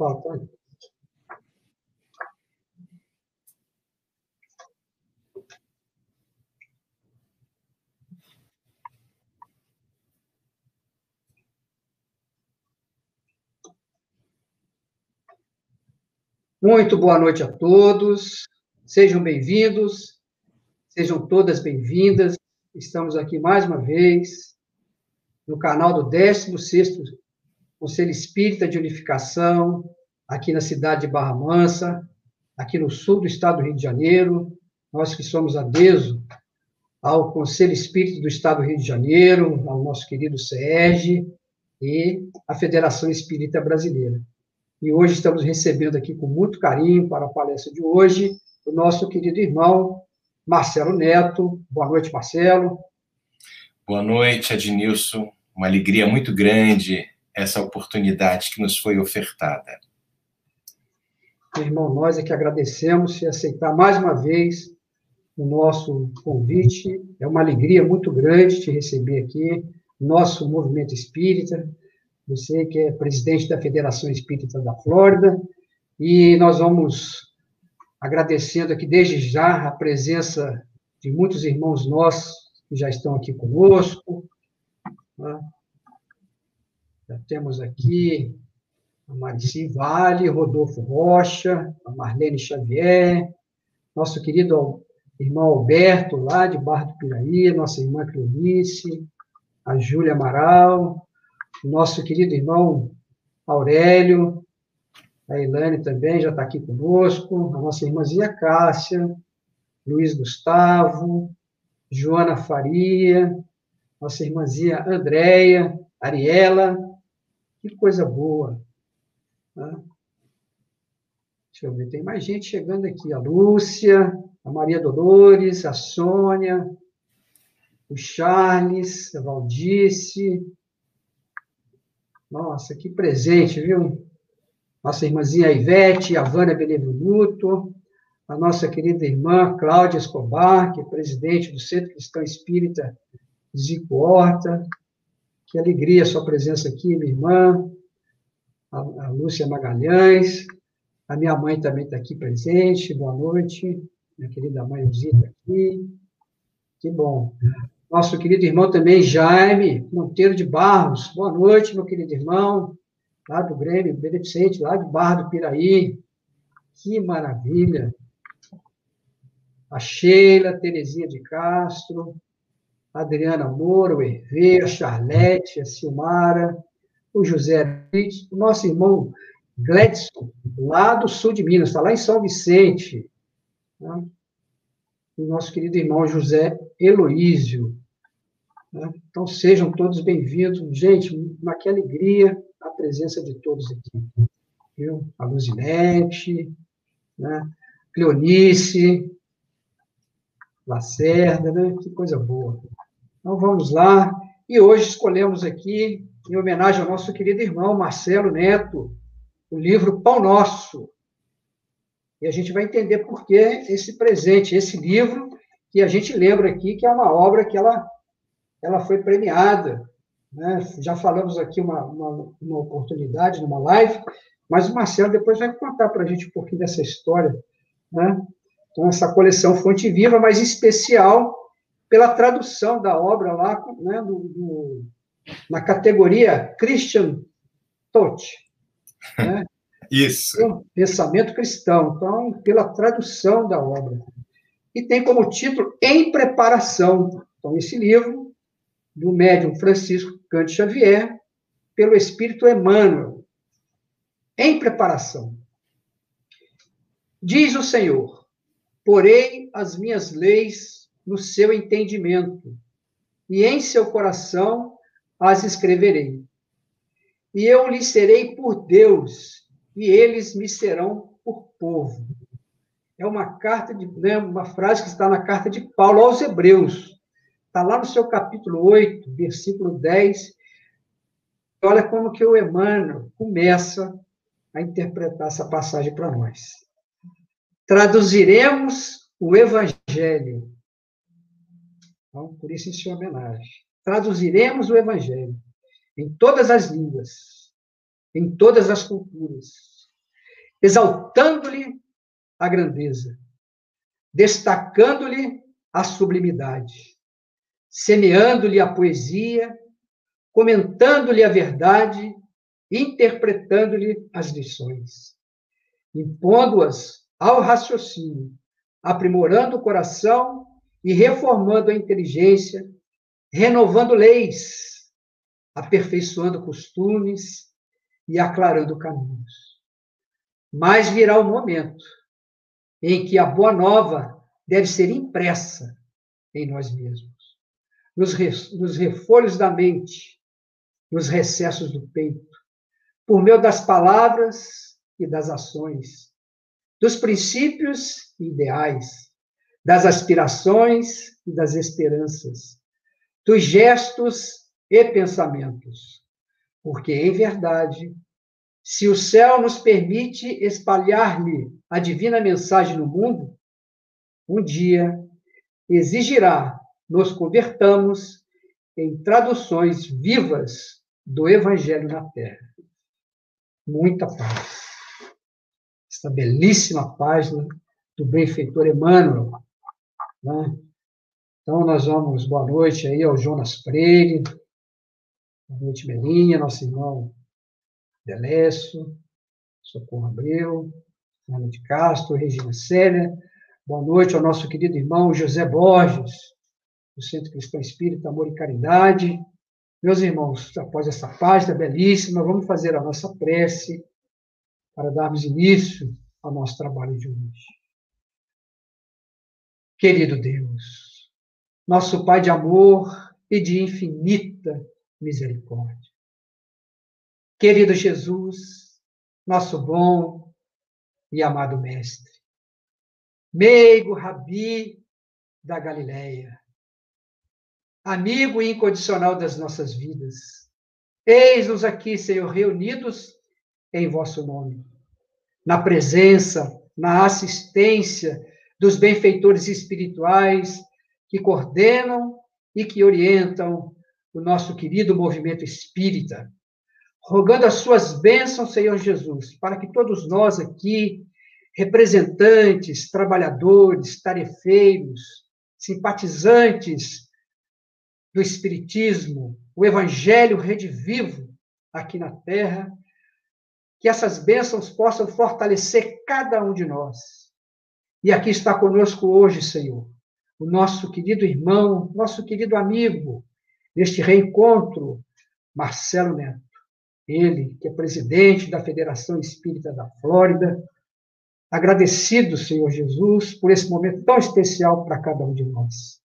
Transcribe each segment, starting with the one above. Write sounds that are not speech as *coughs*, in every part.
Falta. Muito boa noite a todos, sejam bem-vindos, sejam todas bem-vindas. Estamos aqui mais uma vez no canal do 16º Conselho Espírita de Unificação, aqui na cidade de Barra Mansa, aqui no sul do estado do Rio de Janeiro. Nós que somos adesos ao Conselho Espírita do Estado do Rio de Janeiro, ao nosso querido SERG e à Federação Espírita Brasileira. E hoje estamos recebendo aqui com muito carinho para a palestra de hoje o nosso querido irmão Marcelo Neto. Boa noite, Marcelo. Boa noite, Adnilson. Uma alegria muito grande essa oportunidade que nos foi ofertada. Irmão, nós é que agradecemos e aceitar mais uma vez o nosso convite. É uma alegria muito grande te receber aqui, nosso movimento espírita, você que é presidente da Federação Espírita da Flórida, e nós vamos agradecendo aqui desde já a presença de muitos irmãos nossos que já estão aqui conosco. Né? Já temos aqui a Marici Vale, Rodolfo Rocha, a Marlene Xavier, nosso querido irmão Alberto, lá de Barra do Piraí, nossa irmã Cleonice, a Júlia Amaral, nosso querido irmão Aurélio, a Elane também já está aqui conosco, a nossa irmãzinha Cássia, Luiz Gustavo, Joana Faria, nossa irmãzinha Andréia, Ariela, que coisa boa. Né? Deixa eu ver, tem mais gente chegando aqui, a Lúcia, a Maria Dolores, a Sônia, o Charles, a Valdice, nossa, que presente, viu? Nossa irmãzinha Ivete, a Vânia Benevenuto, a nossa querida irmã Cláudia Escobar, que é presidente do Centro Cristão Espírita Zico Horta. Que alegria a sua presença aqui, minha irmã. A, a Lúcia Magalhães. A minha mãe também está aqui presente. Boa noite. Minha querida mãe Zita aqui. Que bom. Nosso querido irmão também, Jaime Monteiro de Barros. Boa noite, meu querido irmão, lá do Grêmio Beneficente, lá de Barra do Piraí. Que maravilha! A Sheila, Terezinha de Castro, Adriana Moura, o Hervé, a Charlete, a Silmara, o José o nosso irmão Gledson, lá do sul de Minas, está lá em São Vicente. Né? O nosso querido irmão José Heloísio, né? Então, sejam todos bem-vindos. Gente, uma que alegria a presença de todos aqui. Viu? A Luzinete, né? Cleonice, Lacerda, né? Que coisa boa. Então, vamos lá. E hoje escolhemos aqui, em homenagem ao nosso querido irmão Marcelo Neto, o livro Pão Nosso. E a gente vai entender por que esse presente, esse livro, que a gente lembra aqui que é uma obra que ela ela foi premiada. Né? Já falamos aqui uma, uma, uma, oportunidade numa live, mas o Marcelo depois vai contar para a gente um pouquinho dessa história. Né? Então, essa coleção Fonte Viva, mas especial pela tradução da obra lá né, do, do, na categoria Christian Touch. Né? Isso. Pensamento cristão. Então, pela tradução da obra. E tem como título Em Preparação. Então, esse livro do médium Francisco Cante Xavier, pelo Espírito Emmanuel, em preparação. Diz o Senhor: Porei as minhas leis no seu entendimento, e em seu coração as escreverei. E eu lhes serei por Deus, e eles me serão por povo. É uma carta de, né, uma frase que está na carta de Paulo aos Hebreus, Está lá no seu capítulo 8, versículo 10. Olha como que o Emmanuel começa a interpretar essa passagem para nós. Traduziremos o Evangelho. Então, por isso, em sua homenagem. Traduziremos o Evangelho em todas as línguas, em todas as culturas, exaltando-lhe a grandeza, destacando-lhe a sublimidade, semeando-lhe a poesia, comentando-lhe a verdade, interpretando-lhe as lições, impondo-as ao raciocínio, aprimorando o coração e reformando a inteligência, renovando leis, aperfeiçoando costumes e aclarando caminhos. Mas virá o momento em que a boa nova deve ser impressa em nós mesmos, nos, nos refolhos da mente, nos recessos do peito, por meio das palavras e das ações, dos princípios e ideais, das aspirações e das esperanças, dos gestos e pensamentos. Porque, em verdade, se o céu nos permite espalhar-lhe a divina mensagem no mundo, um dia exigirá nos convertamos em traduções vivas do Evangelho na Terra. Muita paz. Esta belíssima página do benfeitor Emmanuel. Né? Então, nós vamos, boa noite aí ao Jonas Freire, boa noite, Melinha, nosso irmão Delécio, Socorro Abreu, Ana de Castro, Regina Célia, boa noite ao nosso querido irmão José Borges, do Centro Cristão Espírita, Amor e Caridade. Meus irmãos, após essa página belíssima, vamos fazer a nossa prece para darmos início ao nosso trabalho de hoje. Querido Deus, nosso Pai de amor e de infinita misericórdia. Querido Jesus, nosso bom e amado Mestre, meigo Rabi da Galileia, amigo incondicional das nossas vidas. Eis-nos aqui, Senhor, reunidos em vosso nome, na presença, na assistência dos benfeitores espirituais que coordenam e que orientam o nosso querido movimento espírita, rogando as suas bênçãos, Senhor Jesus, para que todos nós aqui, representantes, trabalhadores, tarefeiros, simpatizantes do Espiritismo, o Evangelho redivivo aqui na Terra, que essas bênçãos possam fortalecer cada um de nós. E aqui está conosco hoje, Senhor, o nosso querido irmão, nosso querido amigo, neste reencontro, Marcelo Neto. Ele, que é presidente da Federação Espírita da Flórida, agradecido, Senhor Jesus, por esse momento tão especial para cada um de nós.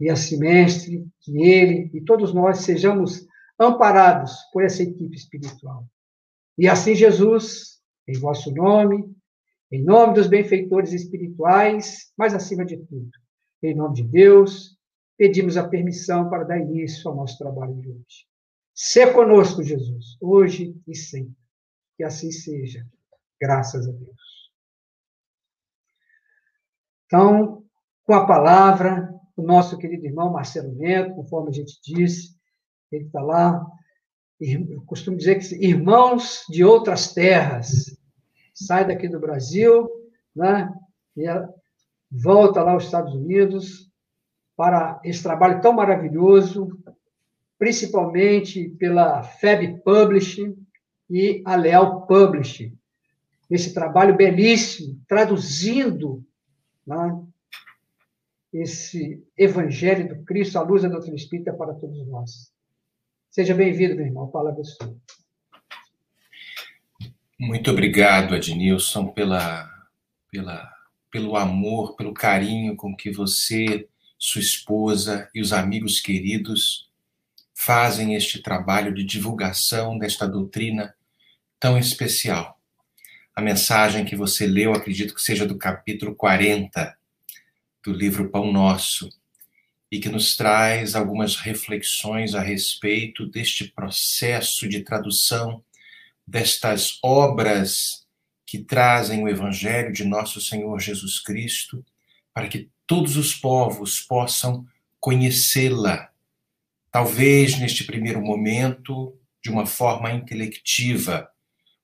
E assim, mestre, que ele e todos nós sejamos amparados por essa equipe espiritual. E assim, Jesus, em vosso nome, em nome dos benfeitores espirituais, mas acima de tudo, em nome de Deus, pedimos a permissão para dar início ao nosso trabalho de hoje. Ser conosco, Jesus, hoje e sempre. Que assim seja. Graças a Deus. Então, com a palavra, o nosso querido irmão Marcelo Neto, conforme a gente disse, ele está lá. Eu costumo dizer que irmãos de outras terras, sai daqui do Brasil, né? E volta lá aos Estados Unidos para esse trabalho tão maravilhoso, principalmente pela FEB Publishing e a Leal Publishing. Esse trabalho belíssimo, traduzindo né, esse Evangelho do Cristo, a luz da doutrina espírita para todos nós. Seja bem-vindo, meu irmão. Palavra é sua. Muito obrigado, Adnilson, pela, pela, pelo amor, pelo carinho com que você, sua esposa e os amigos queridos fazem este trabalho de divulgação desta doutrina tão especial. A mensagem que você leu, acredito que seja do capítulo 40 do livro Pão Nosso e que nos traz algumas reflexões a respeito deste processo de tradução destas obras que trazem o Evangelho de nosso Senhor Jesus Cristo, para que todos os povos possam conhecê-la, talvez neste primeiro momento de uma forma intelectiva,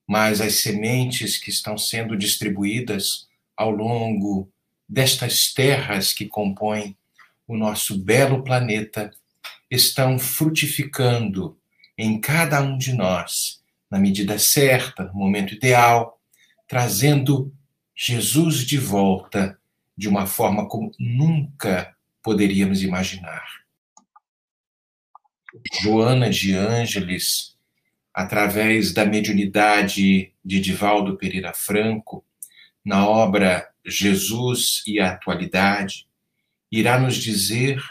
mas as sementes que estão sendo distribuídas ao longo destas terras que compõem o nosso belo planeta estão frutificando em cada um de nós, na medida certa, no momento ideal, trazendo Jesus de volta de uma forma como nunca poderíamos imaginar. Joana de Ângeles, através da mediunidade de Divaldo Pereira Franco, na obra Jesus e a Atualidade, irá nos dizer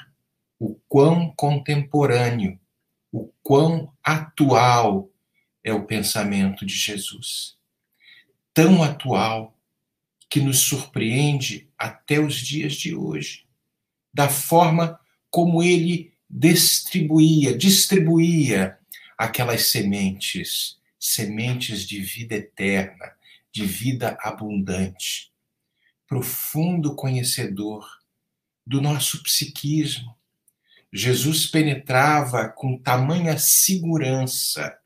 o quão contemporâneo, o quão atual é o pensamento de Jesus. Tão atual que nos surpreende até os dias de hoje, da forma como ele distribuía, distribuía aquelas sementes, sementes de vida eterna, de vida abundante. Profundo conhecedor do nosso psiquismo. Jesus penetrava com tamanha segurança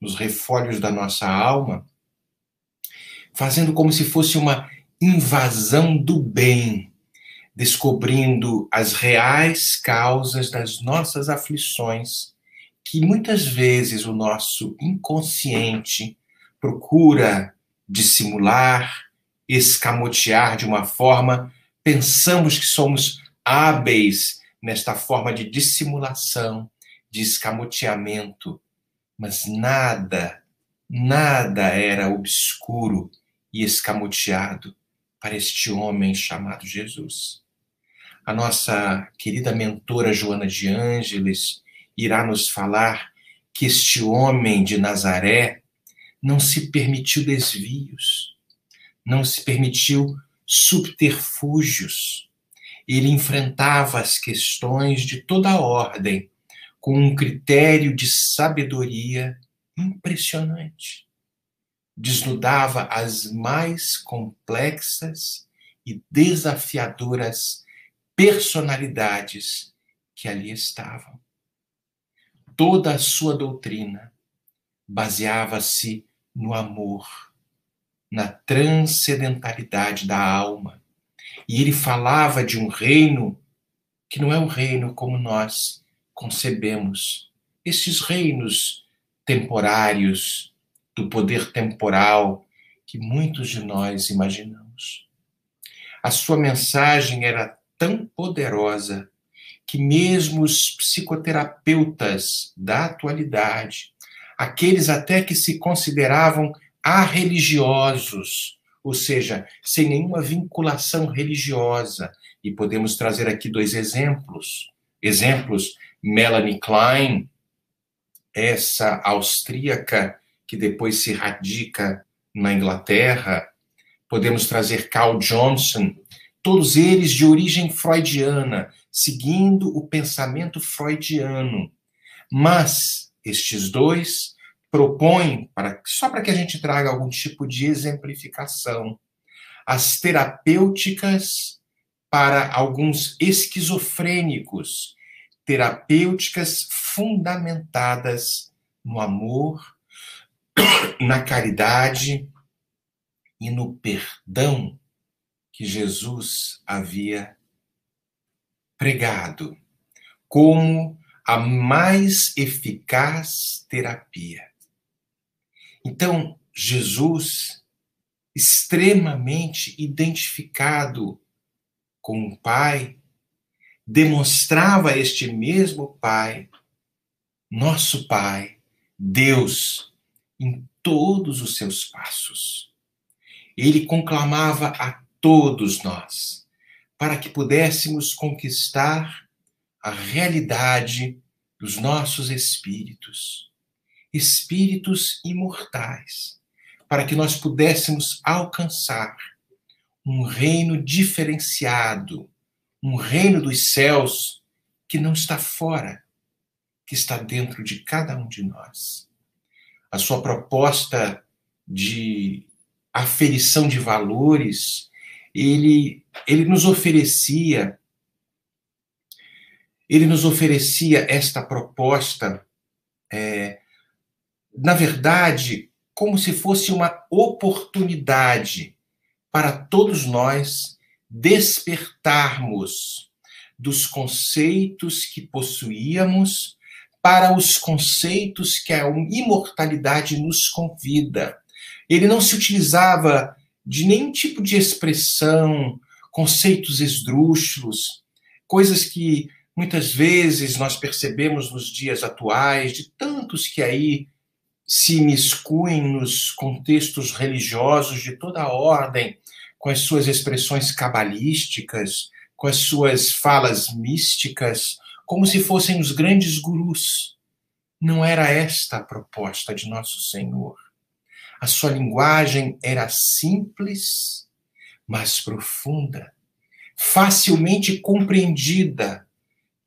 nos refolhos da nossa alma, fazendo como se fosse uma invasão do bem, descobrindo as reais causas das nossas aflições, que muitas vezes o nosso inconsciente procura dissimular, escamotear de uma forma, pensamos que somos hábeis nesta forma de dissimulação, de escamoteamento, mas nada, nada era obscuro e escamoteado para este homem chamado Jesus. A nossa querida mentora Joana de Ângeles irá nos falar que este homem de Nazaré não se permitiu desvios, não se permitiu subterfúgios, ele enfrentava as questões de toda ordem com um critério de sabedoria impressionante. Desnudava as mais complexas e desafiadoras personalidades que ali estavam. Toda a sua doutrina baseava-se no amor, na transcendentalidade da alma, e ele falava de um reino que não é um reino como nós concebemos. Esses reinos temporários, do poder temporal que muitos de nós imaginamos. A sua mensagem era tão poderosa que mesmo os psicoterapeutas da atualidade, aqueles até que se consideravam arreligiosos, ou seja, sem nenhuma vinculação religiosa. E podemos trazer aqui dois exemplos. Exemplos: Melanie Klein, essa austríaca que depois se radica na Inglaterra. Podemos trazer Carl Johnson, todos eles de origem freudiana, seguindo o pensamento freudiano. Mas estes dois propõe, para, só para que a gente traga algum tipo de exemplificação, as terapêuticas para alguns esquizofrênicos, terapêuticas fundamentadas no amor, *coughs* na caridade e no perdão que Jesus havia pregado como a mais eficaz terapia. Então, Jesus, extremamente identificado com o Pai, demonstrava este mesmo Pai, nosso Pai, Deus, em todos os seus passos. Ele conclamava a todos nós para que pudéssemos conquistar a realidade dos nossos espíritos espíritos imortais, para que nós pudéssemos alcançar um reino diferenciado, um reino dos céus que não está fora, que está dentro de cada um de nós. A sua proposta de aferição de valores, ele, ele nos oferecia ele nos oferecia esta proposta é, na verdade, como se fosse uma oportunidade para todos nós despertarmos dos conceitos que possuíamos para os conceitos que a imortalidade nos convida. Ele não se utilizava de nenhum tipo de expressão, conceitos esdrúxulos, coisas que muitas vezes nós percebemos nos dias atuais, de tantos que aí se imiscuem nos contextos religiosos de toda a ordem, com as suas expressões cabalísticas, com as suas falas místicas, como se fossem os grandes gurus. Não era esta a proposta de nosso Senhor. A sua linguagem era simples, mas profunda, facilmente compreendida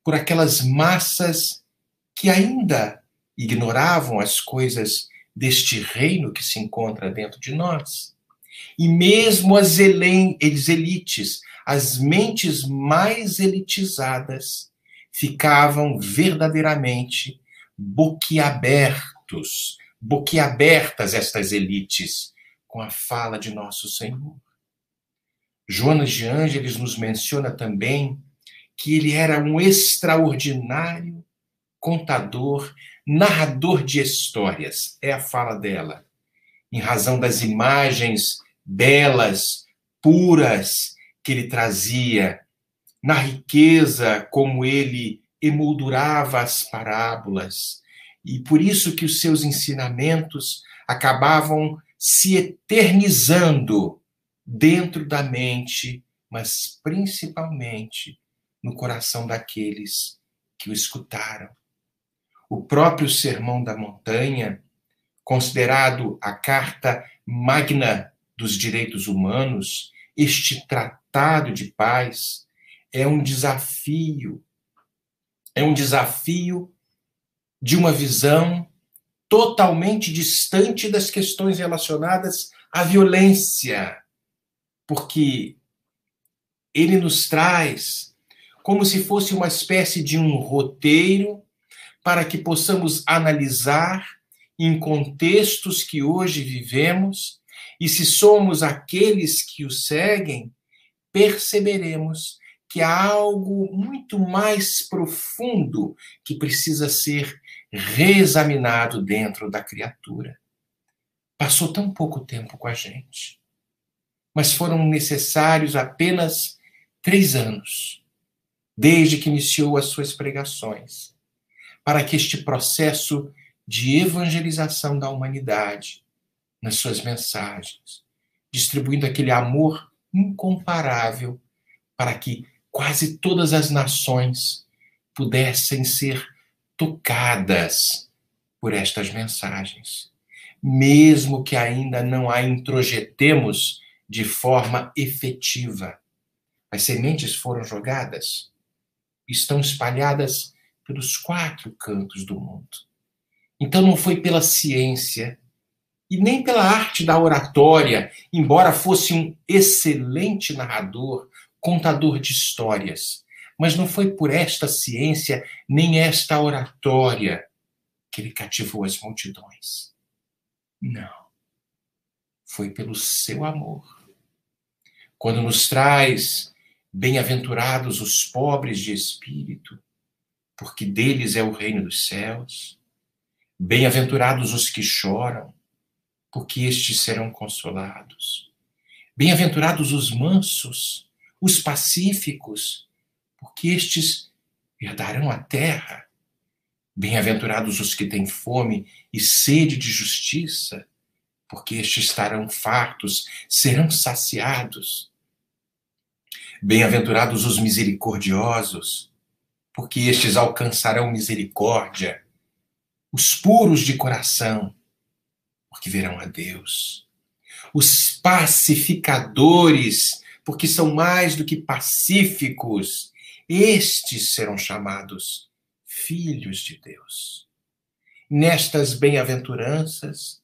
por aquelas massas que ainda ignoravam as coisas deste reino que se encontra dentro de nós. E mesmo as elites, as mentes mais elitizadas, ficavam verdadeiramente boquiabertos, boquiabertas estas elites com a fala de nosso Senhor. Jonas de Ângeles nos menciona também que ele era um extraordinário contador narrador de histórias, é a fala dela, em razão das imagens belas, puras que ele trazia, na riqueza como ele emoldurava as parábolas, e por isso que os seus ensinamentos acabavam se eternizando dentro da mente, mas principalmente no coração daqueles que o escutaram. O próprio Sermão da Montanha, considerado a carta magna dos direitos humanos, este tratado de paz é um desafio, é um desafio de uma visão totalmente distante das questões relacionadas à violência, porque ele nos traz como se fosse uma espécie de um roteiro para que possamos analisar em contextos que hoje vivemos e se somos aqueles que o seguem, perceberemos que há algo muito mais profundo que precisa ser reexaminado dentro da criatura. Passou tão pouco tempo com a gente, mas foram necessários apenas três anos, desde que iniciou as suas pregações para que este processo de evangelização da humanidade, nas suas mensagens, distribuindo aquele amor incomparável para que quase todas as nações pudessem ser tocadas por estas mensagens, mesmo que ainda não a introjetemos de forma efetiva. As sementes foram jogadas, estão espalhadas pelos quatro cantos do mundo. Então não foi pela ciência e nem pela arte da oratória, embora fosse um excelente narrador, contador de histórias, mas não foi por esta ciência nem esta oratória que ele cativou as multidões. Não. Foi pelo seu amor. Quando nos traz bem-aventurados os pobres de espírito, porque deles é o reino dos céus. Bem-aventurados os que choram, porque estes serão consolados. Bem-aventurados os mansos, os pacíficos, porque estes herdarão a terra. Bem-aventurados os que têm fome e sede de justiça, porque estes estarão fartos, serão saciados. Bem-aventurados os misericordiosos, porque estes alcançarão misericórdia. Os puros de coração, porque verão a Deus. Os pacificadores, porque são mais do que pacíficos, estes serão chamados filhos de Deus. Nestas bem-aventuranças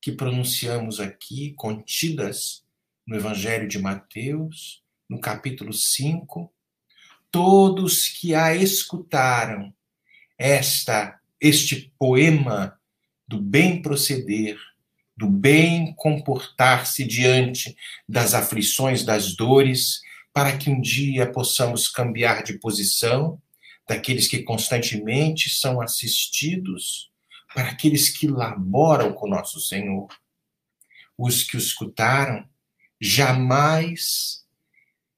que pronunciamos aqui, contidas no Evangelho de Mateus, no capítulo 5, todos que a escutaram esta este poema do bem proceder, do bem comportar-se diante das aflições, das dores, para que um dia possamos cambiar de posição, daqueles que constantemente são assistidos, para aqueles que laboram com nosso Senhor. Os que o escutaram jamais,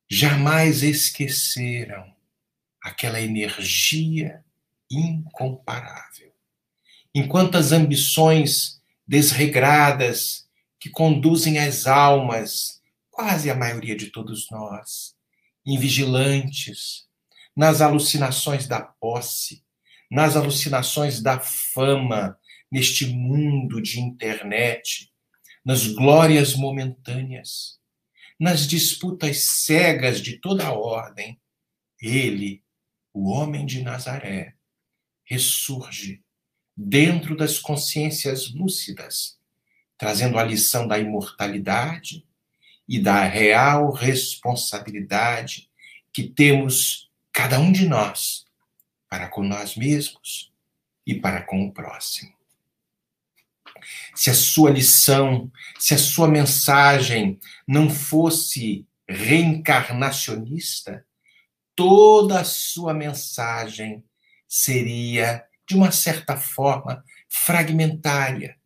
jamais esqueceram aquela energia incomparável. Enquanto as ambições desregradas que conduzem as almas, quase a maioria de todos nós, invigilantes, nas alucinações da posse, nas alucinações da fama, neste mundo de internet, nas glórias momentâneas, nas disputas cegas de toda a ordem, ele, o homem de Nazaré, ressurge dentro das consciências lúcidas, trazendo a lição da imortalidade e da real responsabilidade que temos cada um de nós para com nós mesmos e para com o próximo. Se a sua lição, se a sua mensagem não fosse reencarnacionista, toda a sua mensagem seria, de uma certa forma, fragmentária,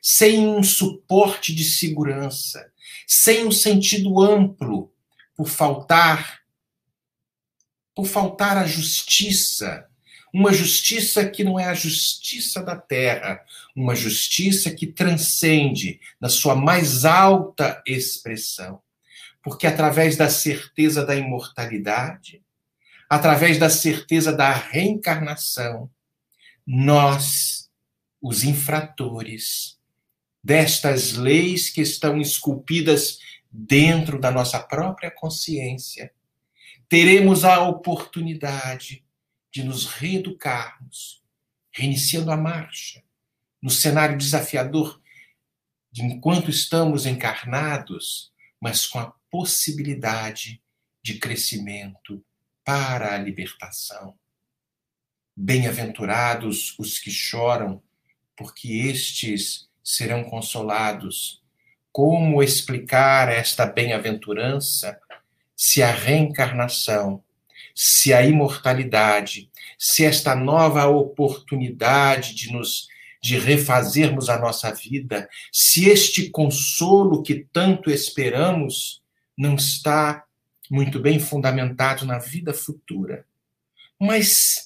sem um suporte de segurança, sem um sentido amplo, por faltar por faltar a justiça, uma justiça que não é a justiça da terra, uma justiça que transcende na sua mais alta expressão. Porque através da certeza da imortalidade, através da certeza da reencarnação, nós, os infratores destas leis que estão esculpidas dentro da nossa própria consciência, teremos a oportunidade de nos reeducarmos, reiniciando a marcha, no cenário desafiador de enquanto estamos encarnados, mas com a possibilidade de crescimento para a libertação. Bem-aventurados os que choram, porque estes serão consolados. Como explicar esta bem-aventurança se a reencarnação, se a imortalidade, se esta nova oportunidade de nos de refazermos a nossa vida, se este consolo que tanto esperamos não está muito bem fundamentado na vida futura. Mas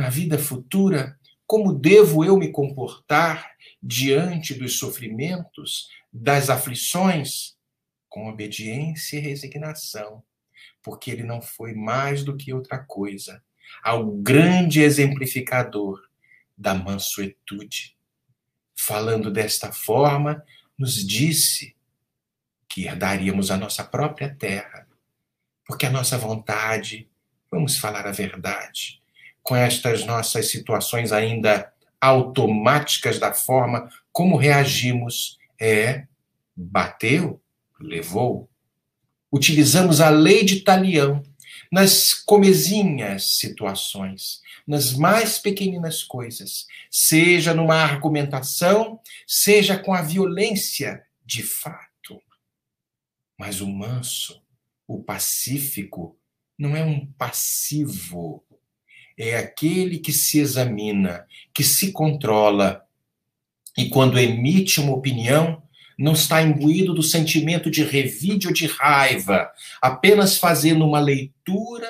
na vida futura, como devo eu me comportar diante dos sofrimentos, das aflições? Com obediência e resignação, porque ele não foi mais do que outra coisa, ao grande exemplificador da mansuetude. Falando desta forma, nos disse que herdaríamos a nossa própria terra, porque a nossa vontade, vamos falar a verdade, com estas nossas situações ainda automáticas da forma como reagimos, é bateu, levou, Utilizamos a lei de talião nas comezinhas situações, nas mais pequeninas coisas, seja numa argumentação, seja com a violência de fato. Mas o manso, o pacífico, não é um passivo, é aquele que se examina, que se controla e, quando emite uma opinião, não está imbuído do sentimento de revide ou de raiva, apenas fazendo uma leitura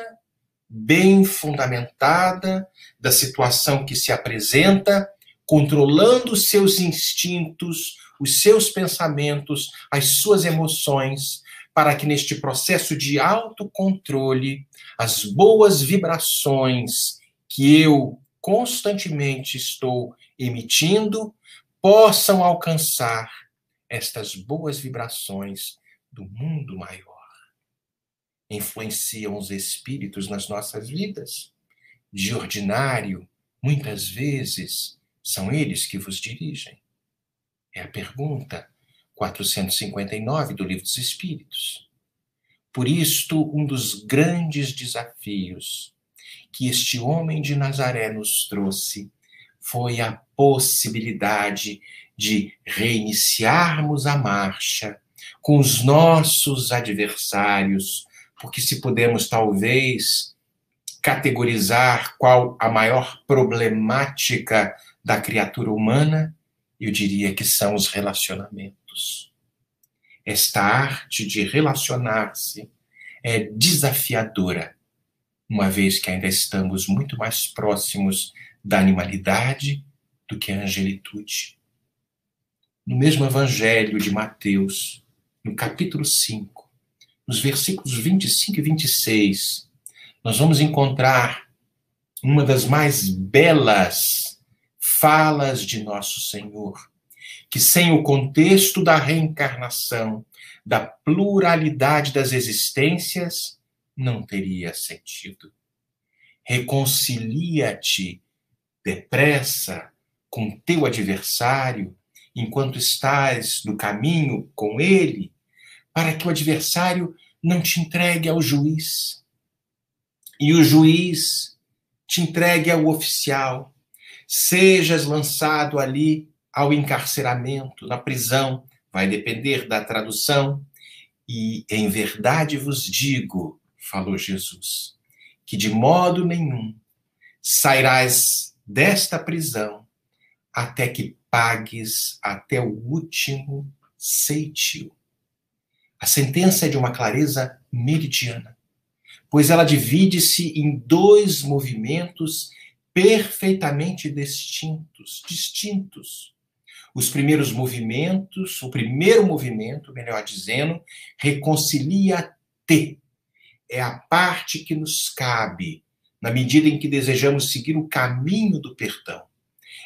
bem fundamentada da situação que se apresenta, controlando os seus instintos, os seus pensamentos, as suas emoções, para que neste processo de autocontrole, as boas vibrações que eu constantemente estou emitindo possam alcançar estas boas vibrações do mundo maior. Influenciam os espíritos nas nossas vidas. De ordinário, muitas vezes, são eles que vos dirigem. É a pergunta 459 do Livro dos Espíritos. Por isto, um dos grandes desafios que este homem de Nazaré nos trouxe foi a possibilidade de reiniciarmos a marcha com os nossos adversários, porque se pudermos talvez categorizar qual a maior problemática da criatura humana, eu diria que são os relacionamentos. Esta arte de relacionar-se é desafiadora, uma vez que ainda estamos muito mais próximos da animalidade do que a angelitude. No mesmo Evangelho de Mateus, no capítulo 5, nos versículos 25 e 26, nós vamos encontrar uma das mais belas falas de nosso Senhor, que sem o contexto da reencarnação, da pluralidade das existências, não teria sentido. Reconcilia-te depressa com teu adversário enquanto estás no caminho com ele, para que o adversário não te entregue ao juiz e o juiz te entregue ao oficial, sejas lançado ali ao encarceramento, na prisão, vai depender da tradução. E em verdade vos digo, falou Jesus, que de modo nenhum sairás desta prisão até que pagues até o último ceitil. A sentença é de uma clareza meridiana, pois ela divide-se em dois movimentos perfeitamente distintos, distintos. Os primeiros movimentos, o primeiro movimento, melhor dizendo, reconcilia-te. É a parte que nos cabe, na medida em que desejamos seguir o caminho do perdão.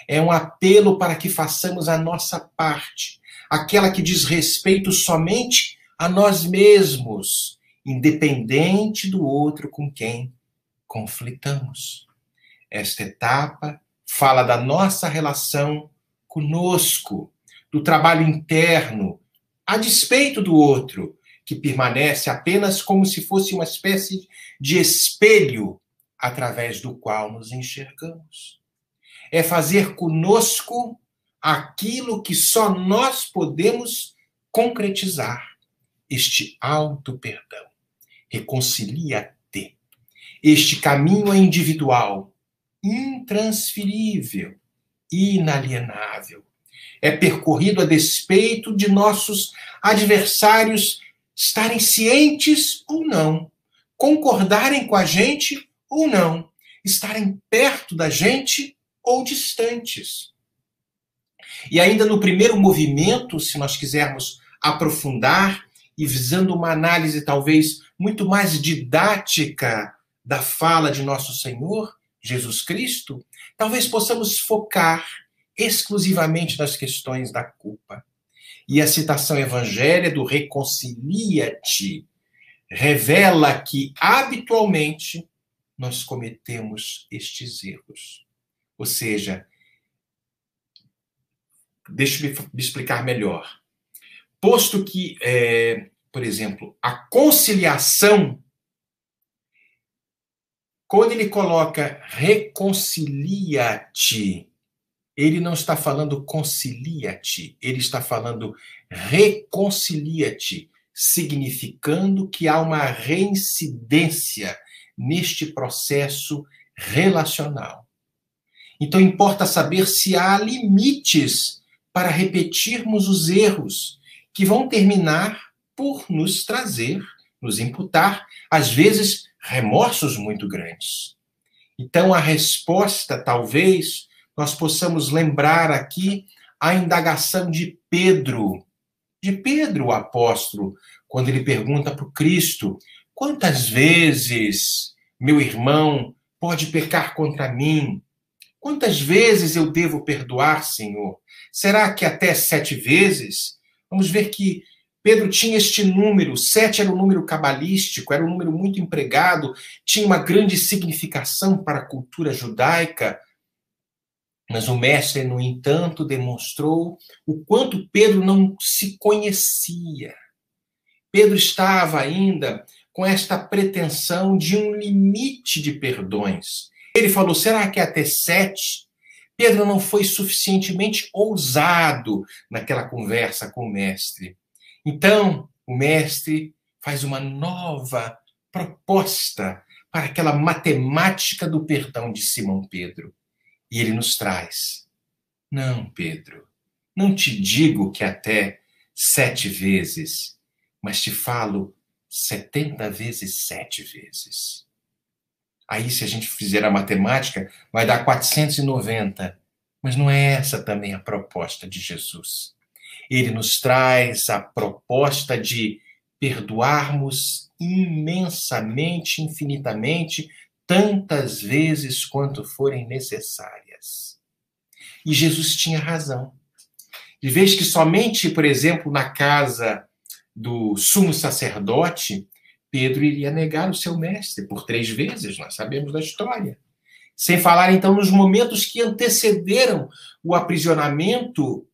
É um apelo para que façamos a nossa parte, aquela que diz respeito somente a nós mesmos, independente do outro com quem conflitamos. Esta etapa fala da nossa relação conosco, do trabalho interno, a despeito do outro, que permanece apenas como se fosse uma espécie de espelho através do qual nos enxergamos é fazer conosco aquilo que só nós podemos concretizar. Este alto perdão. Reconcilia-te. Este caminho é individual, intransferível, inalienável. É percorrido a despeito de nossos adversários estarem cientes ou não, concordarem com a gente ou não, estarem perto da gente ou distantes. E ainda no primeiro movimento, se nós quisermos aprofundar e visando uma análise talvez muito mais didática da fala de nosso Senhor, Jesus Cristo, talvez possamos focar exclusivamente nas questões da culpa. E a citação evangélica do reconcilia-te revela que habitualmente nós cometemos estes erros. Ou seja, deixa eu me explicar melhor. Posto que, é, por exemplo, a conciliação, quando ele coloca reconcilia-te, ele não está falando concilia-te, ele está falando reconcilia-te, significando que há uma reincidência neste processo relacional. Então importa saber se há limites para repetirmos os erros que vão terminar por nos trazer, nos imputar, às vezes, remorsos muito grandes. Então a resposta, talvez, nós possamos lembrar aqui a indagação de Pedro, de Pedro, o apóstolo, quando ele pergunta para o Cristo: quantas vezes meu irmão pode pecar contra mim Quantas vezes eu devo perdoar, Senhor? Será que até sete vezes? Vamos ver que Pedro tinha este número, sete era um número cabalístico, era um número muito empregado, tinha uma grande significação para a cultura judaica. Mas o mestre, no entanto, demonstrou o quanto Pedro não se conhecia. Pedro estava ainda com esta pretensão de um limite de perdões. Ele falou: será que é até sete? Pedro não foi suficientemente ousado naquela conversa com o mestre. Então, o mestre faz uma nova proposta para aquela matemática do perdão de Simão Pedro. E ele nos traz: Não, Pedro, não te digo que até sete vezes, mas te falo setenta vezes sete vezes. Aí, se a gente fizer a matemática, vai dar 490. Mas não é essa também a proposta de Jesus. Ele nos traz a proposta de perdoarmos imensamente, infinitamente, tantas vezes quanto forem necessárias. E Jesus tinha razão. De vez que somente, por exemplo, na casa do sumo sacerdote, Pedro iria negar o seu mestre por três vezes, nós sabemos da história. Sem falar, então, nos momentos que antecederam o aprisionamento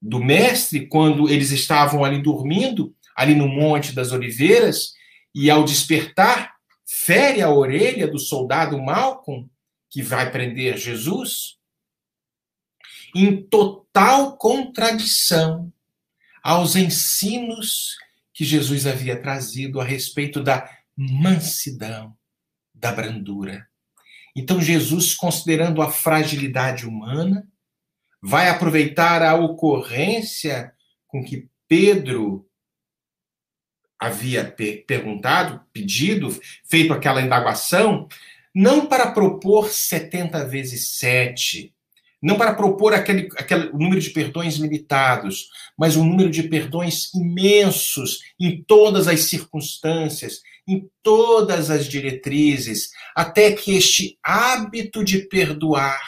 do mestre, quando eles estavam ali dormindo, ali no Monte das Oliveiras, e ao despertar, fere a orelha do soldado Malcolm, que vai prender Jesus, em total contradição aos ensinos que Jesus havia trazido a respeito da mansidão, da brandura. Então, Jesus, considerando a fragilidade humana, vai aproveitar a ocorrência com que Pedro havia perguntado, pedido, feito aquela indagação, não para propor 70 vezes 7, não para propor aquele, aquele número de perdões limitados, mas um número de perdões imensos em todas as circunstâncias, em todas as diretrizes, até que este hábito de perdoar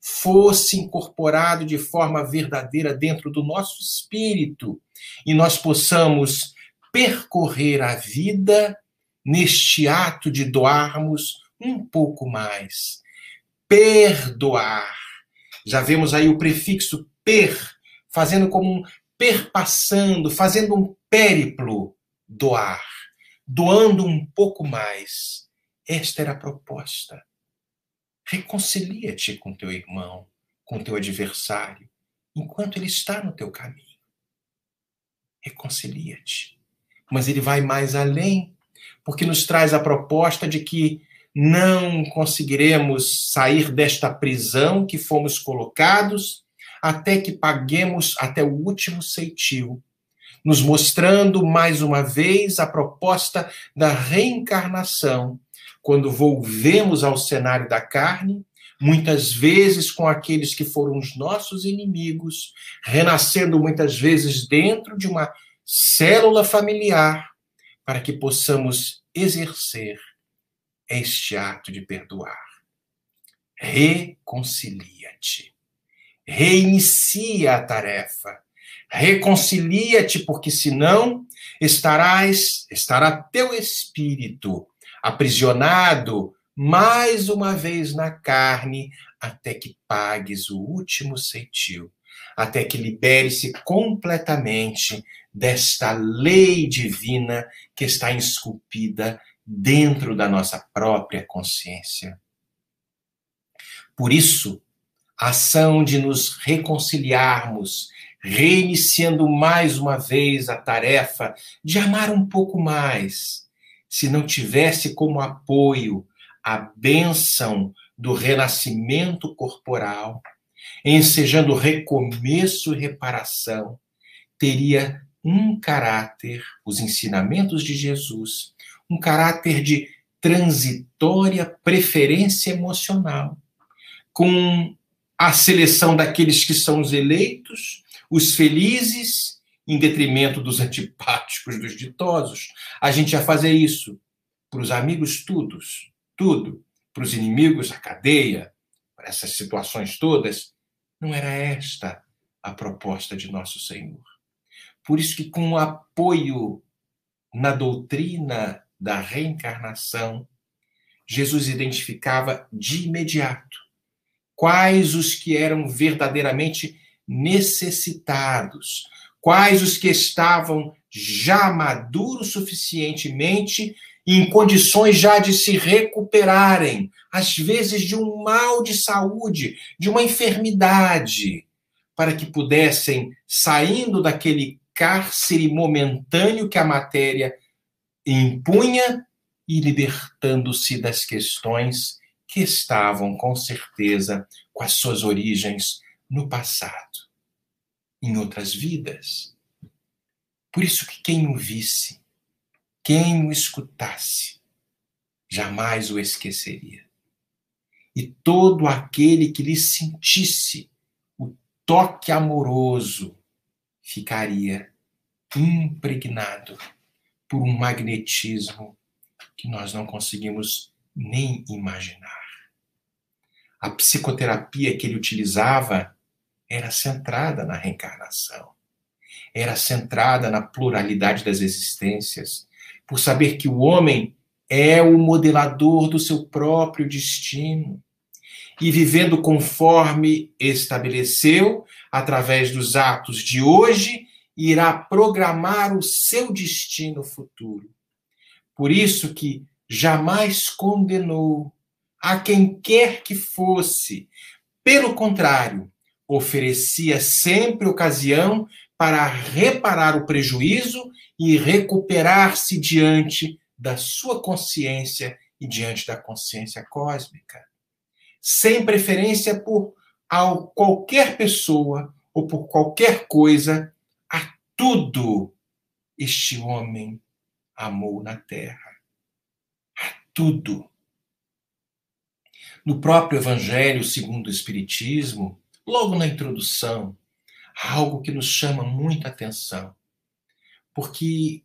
fosse incorporado de forma verdadeira dentro do nosso espírito e nós possamos percorrer a vida neste ato de doarmos um pouco mais. Perdoar já vemos aí o prefixo per, fazendo como um perpassando, fazendo um périplo, doar, doando um pouco mais. Esta era a proposta. Reconcilia-te com teu irmão, com teu adversário, enquanto ele está no teu caminho. Reconcilia-te. Mas ele vai mais além, porque nos traz a proposta de que não conseguiremos sair desta prisão que fomos colocados até que paguemos até o último ceitil, nos mostrando mais uma vez a proposta da reencarnação, quando volvemos ao cenário da carne, muitas vezes com aqueles que foram os nossos inimigos, renascendo muitas vezes dentro de uma célula familiar, para que possamos exercer este ato de perdoar. Reconcilia-te. Reinicia a tarefa. Reconcilia-te, porque senão estarás, estará teu espírito aprisionado mais uma vez na carne, até que pagues o último ceitil, até que libere-se completamente desta lei divina que está esculpida dentro da nossa própria consciência. Por isso, a ação de nos reconciliarmos, reiniciando mais uma vez a tarefa de amar um pouco mais, se não tivesse como apoio a bênção do renascimento corporal, ensejando recomeço e reparação, teria um caráter, os ensinamentos de Jesus, um caráter de transitória preferência emocional, com a seleção daqueles que são os eleitos, os felizes, em detrimento dos antipáticos, dos ditosos. A gente ia fazer isso para os amigos, todos, tudo, para os inimigos, a cadeia, para essas situações todas. Não era esta a proposta de nosso Senhor. Por isso que, com o apoio na doutrina da reencarnação, Jesus identificava de imediato quais os que eram verdadeiramente necessitados, quais os que estavam já maduros suficientemente em condições já de se recuperarem, às vezes de um mal de saúde, de uma enfermidade, para que pudessem, saindo daquele cárcere momentâneo que a matéria impunha, e libertando-se das questões que estavam, com certeza, com as suas origens no passado, em outras vidas. Por isso que quem o visse, quem o escutasse, jamais o esqueceria. E todo aquele que lhe sentisse o toque amoroso ficaria impregnado por um magnetismo que nós não conseguimos nem imaginar. A psicoterapia que ele utilizava era centrada na reencarnação, era centrada na pluralidade das existências, por saber que o homem é o modelador do seu próprio destino e vivendo conforme estabeleceu, através dos atos de hoje, irá programar o seu destino futuro. Por isso que jamais condenou a quem quer que fosse. Pelo contrário, oferecia sempre ocasião para reparar o prejuízo e recuperar-se diante da sua consciência e diante da consciência cósmica. Sem preferência por qualquer pessoa ou por qualquer coisa, a tudo este homem amou na terra. A tudo. No próprio Evangelho segundo o Espiritismo, logo na introdução, há algo que nos chama muita atenção. Porque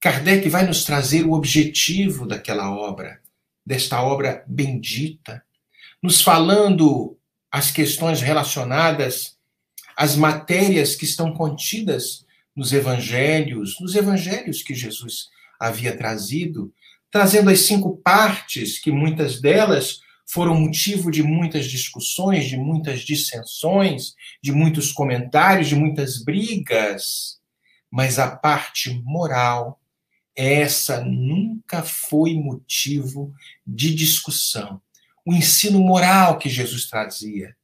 Kardec vai nos trazer o objetivo daquela obra, desta obra bendita, nos falando as questões relacionadas às matérias que estão contidas nos evangelhos, nos evangelhos que Jesus havia trazido, trazendo as cinco partes, que muitas delas foram motivo de muitas discussões, de muitas dissensões, de muitos comentários, de muitas brigas. Mas a parte moral, essa nunca foi motivo de discussão. O ensino moral que Jesus trazia.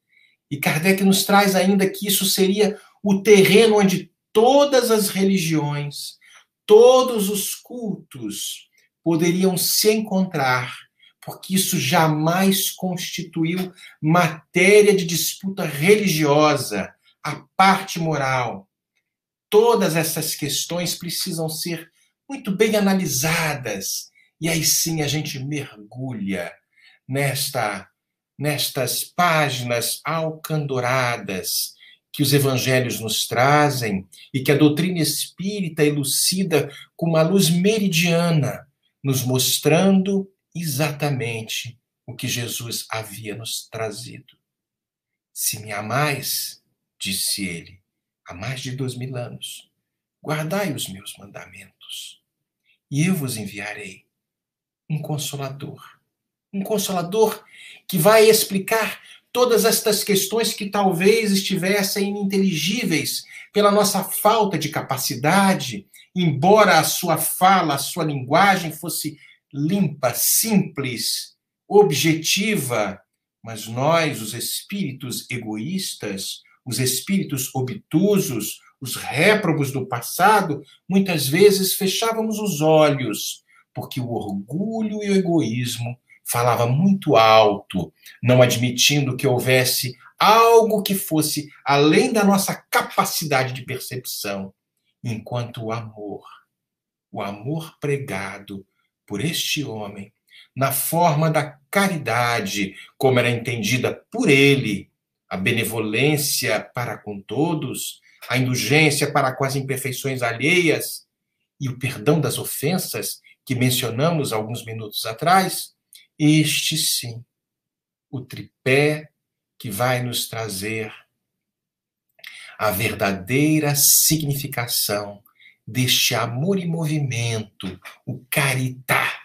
E Kardec nos traz ainda que isso seria o terreno onde todas as religiões, todos os cultos poderiam se encontrar, porque isso jamais constituiu matéria de disputa religiosa, a parte moral. Todas essas questões precisam ser muito bem analisadas, e aí sim a gente mergulha nesta nestas páginas alcandoradas que os evangelhos nos trazem e que a doutrina espírita elucida com uma luz meridiana, nos mostrando exatamente o que Jesus havia nos trazido. Se me amais, disse ele, há mais de dois mil anos, guardai os meus mandamentos, e eu vos enviarei um consolador. Um consolador que vai explicar todas estas questões que talvez estivessem ininteligíveis pela nossa falta de capacidade, embora a sua fala, a sua linguagem fosse limpa, simples, objetiva, mas nós, os espíritos egoístas, os espíritos obtusos, os réprobos do passado, muitas vezes fechávamos os olhos, porque o orgulho e o egoísmo falava muito alto, não admitindo que houvesse algo que fosse além da nossa capacidade de percepção, enquanto o amor, o amor pregado por este homem, na forma da caridade, como era entendida por ele, a benevolência para com todos, a indulgência para com as imperfeições alheias e o perdão das ofensas que mencionamos alguns minutos atrás, este sim, o tripé que vai nos trazer a verdadeira significação deste amor e movimento, o caritá,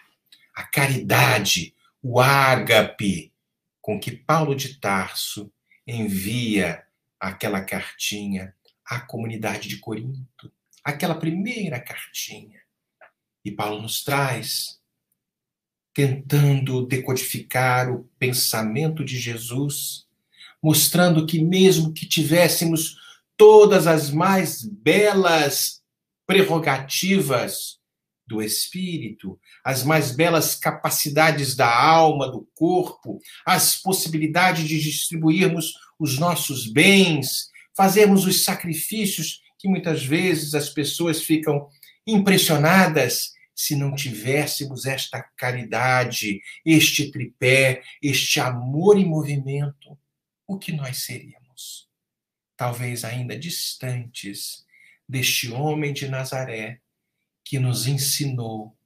a caridade, o ágape, com que Paulo de Tarso envia aquela cartinha à comunidade de Corinto, aquela primeira cartinha. E Paulo nos traz, tentando decodificar o pensamento de Jesus, mostrando que, mesmo que tivéssemos todas as mais belas prerrogativas do espírito, as mais belas capacidades da alma, do corpo, as possibilidades de distribuirmos os nossos bens, fazermos os sacrifícios que muitas vezes as pessoas ficam impressionadas se não tivéssemos esta caridade, este tripé, este amor em movimento, o que nós seríamos? Talvez ainda distantes deste homem de Nazaré que nos ensinou,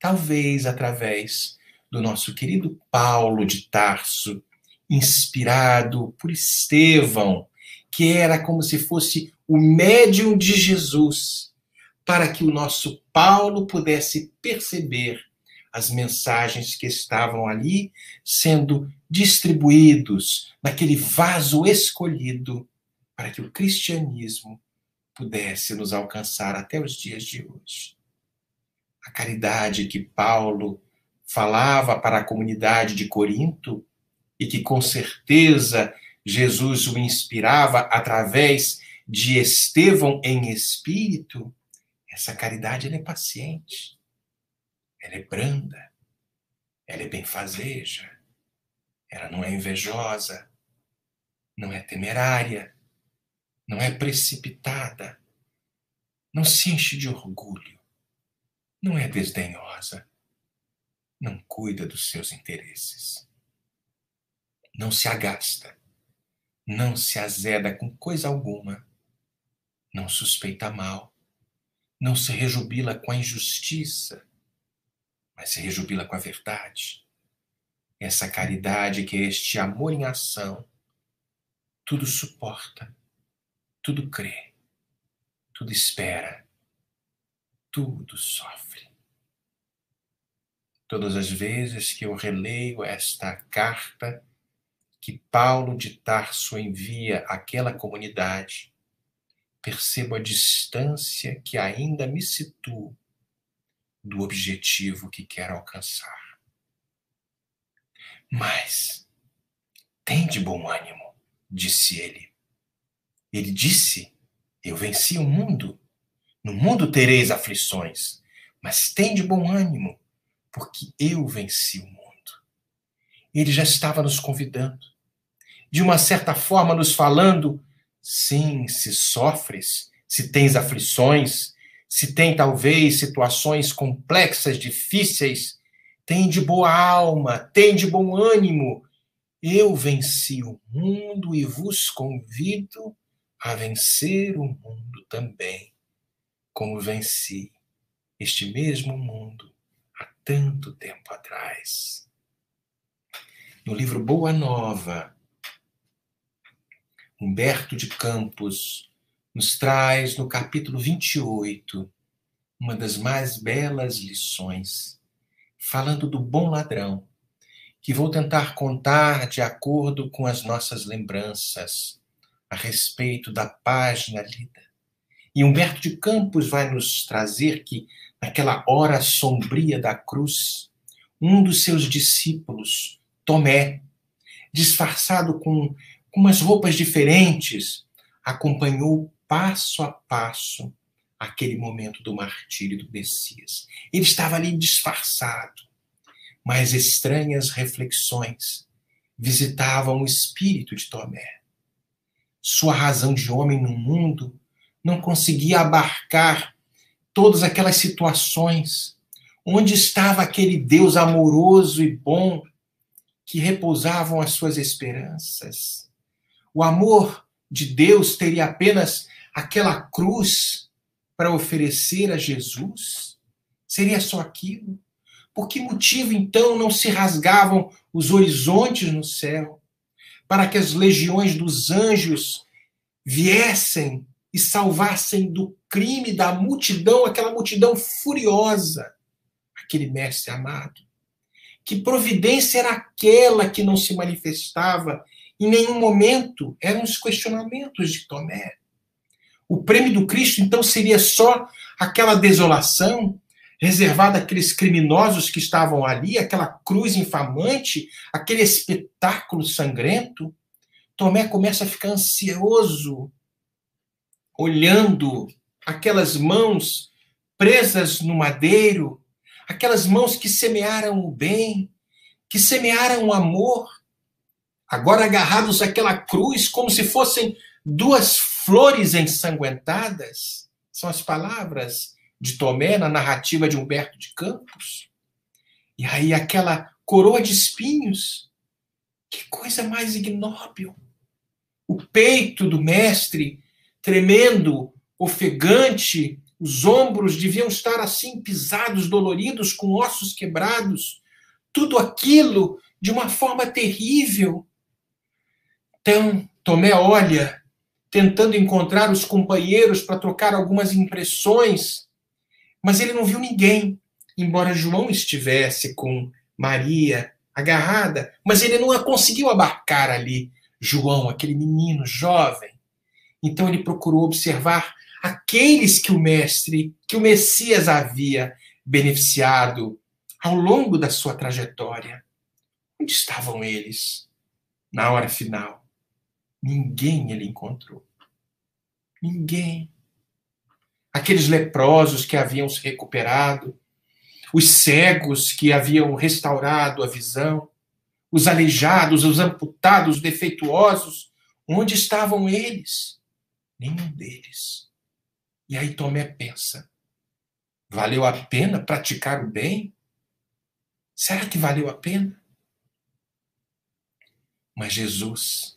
talvez através do nosso querido Paulo de Tarso, inspirado por Estevão, que era como se fosse o médium de Jesus, para que o nosso Paulo pudesse perceber as mensagens que estavam ali sendo distribuídos naquele vaso escolhido para que o cristianismo pudesse nos alcançar até os dias de hoje. A caridade que Paulo falava para a comunidade de Corinto e que com certeza Jesus o inspirava através de Estevão em espírito, essa caridade é paciente, ela é branda, ela é benfazeja, ela não é invejosa, não é temerária, não é precipitada, não se enche de orgulho, não é desdenhosa, não cuida dos seus interesses, não se agasta, não se azeda com coisa alguma, não suspeita mal, não se rejubila com a injustiça, mas se rejubila com a verdade. Essa caridade que é este amor em ação, tudo suporta, tudo crê, tudo espera, tudo sofre. Todas as vezes que eu releio esta carta que Paulo de Tarso envia àquela comunidade, percebo a distância que ainda me situo do objetivo que quero alcançar. Mas, tem de bom ânimo, disse ele. Ele disse: Eu venci o mundo. No mundo tereis aflições, mas tem de bom ânimo, porque eu venci o mundo. Ele já estava nos convidando, de uma certa forma, nos falando: sim, se sofres, se tens aflições, se tem talvez situações complexas, difíceis, tem de boa alma, tem de bom ânimo. Eu venci o mundo e vos convido a vencer o mundo também, como venci este mesmo mundo há tanto tempo atrás. No livro Boa Nova, Humberto de Campos nos traz no capítulo 28 uma das mais belas lições, falando do bom ladrão, que vou tentar contar de acordo com as nossas lembranças a respeito da página lida. E Humberto de Campos vai nos trazer que, naquela hora sombria da cruz, um dos seus discípulos, Tomé, disfarçado com, com umas roupas diferentes, acompanhou passo a passo aquele momento do martírio do Messias. Ele estava ali disfarçado, mas estranhas reflexões visitavam o espírito de Tomé sua razão de homem no mundo, não conseguia abarcar todas aquelas situações. Onde estava aquele Deus amoroso e bom que repousavam as suas esperanças? O amor de Deus teria apenas aquela cruz para oferecer a Jesus? Seria só aquilo? Por que motivo então não se rasgavam os horizontes no céu? para que as legiões dos anjos viessem e salvassem do crime da multidão, aquela multidão furiosa, aquele mestre amado. Que providência era aquela que não se manifestava em nenhum momento? Eram os questionamentos de Tomé. O prêmio do Cristo, então, seria só aquela desolação, reservada àqueles criminosos que estavam ali, aquela cruz infamante, aquele espetáculo sangrento, Tomé começa a ficar ansioso, olhando aquelas mãos presas no madeiro, aquelas mãos que semearam o bem, que semearam o amor, agora agarrados àquela cruz como se fossem duas flores ensanguentadas. São as palavras de Tomé na narrativa de Humberto de Campos. E aí aquela coroa de espinhos. Que coisa mais ignóbil. O peito do mestre tremendo, ofegante, os ombros deviam estar assim pisados, doloridos, com ossos quebrados. Tudo aquilo de uma forma terrível. Então, Tomé olha, tentando encontrar os companheiros para trocar algumas impressões, mas ele não viu ninguém, embora João estivesse com Maria agarrada, mas ele não conseguiu abarcar ali. João, aquele menino jovem. Então ele procurou observar aqueles que o mestre, que o Messias havia beneficiado ao longo da sua trajetória. Onde estavam eles na hora final? Ninguém ele encontrou. Ninguém. Aqueles leprosos que haviam se recuperado, os cegos que haviam restaurado a visão, os aleijados, os amputados, os defeituosos, onde estavam eles? Nenhum deles. E aí Tomé pensa: valeu a pena praticar o bem? Será que valeu a pena? Mas Jesus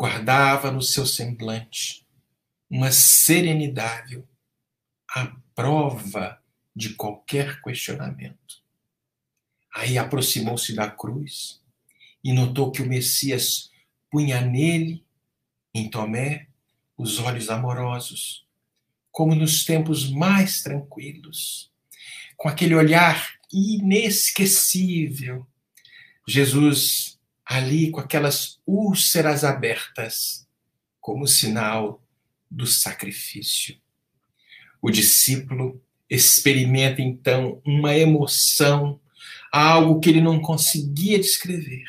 guardava no seu semblante uma serenidade à prova de qualquer questionamento. Aí aproximou-se da cruz e notou que o Messias punha nele, em Tomé, os olhos amorosos, como nos tempos mais tranquilos, com aquele olhar inesquecível. Jesus ali com aquelas úlceras abertas, como sinal do sacrifício. O discípulo experimenta então uma emoção, algo que ele não conseguia descrever.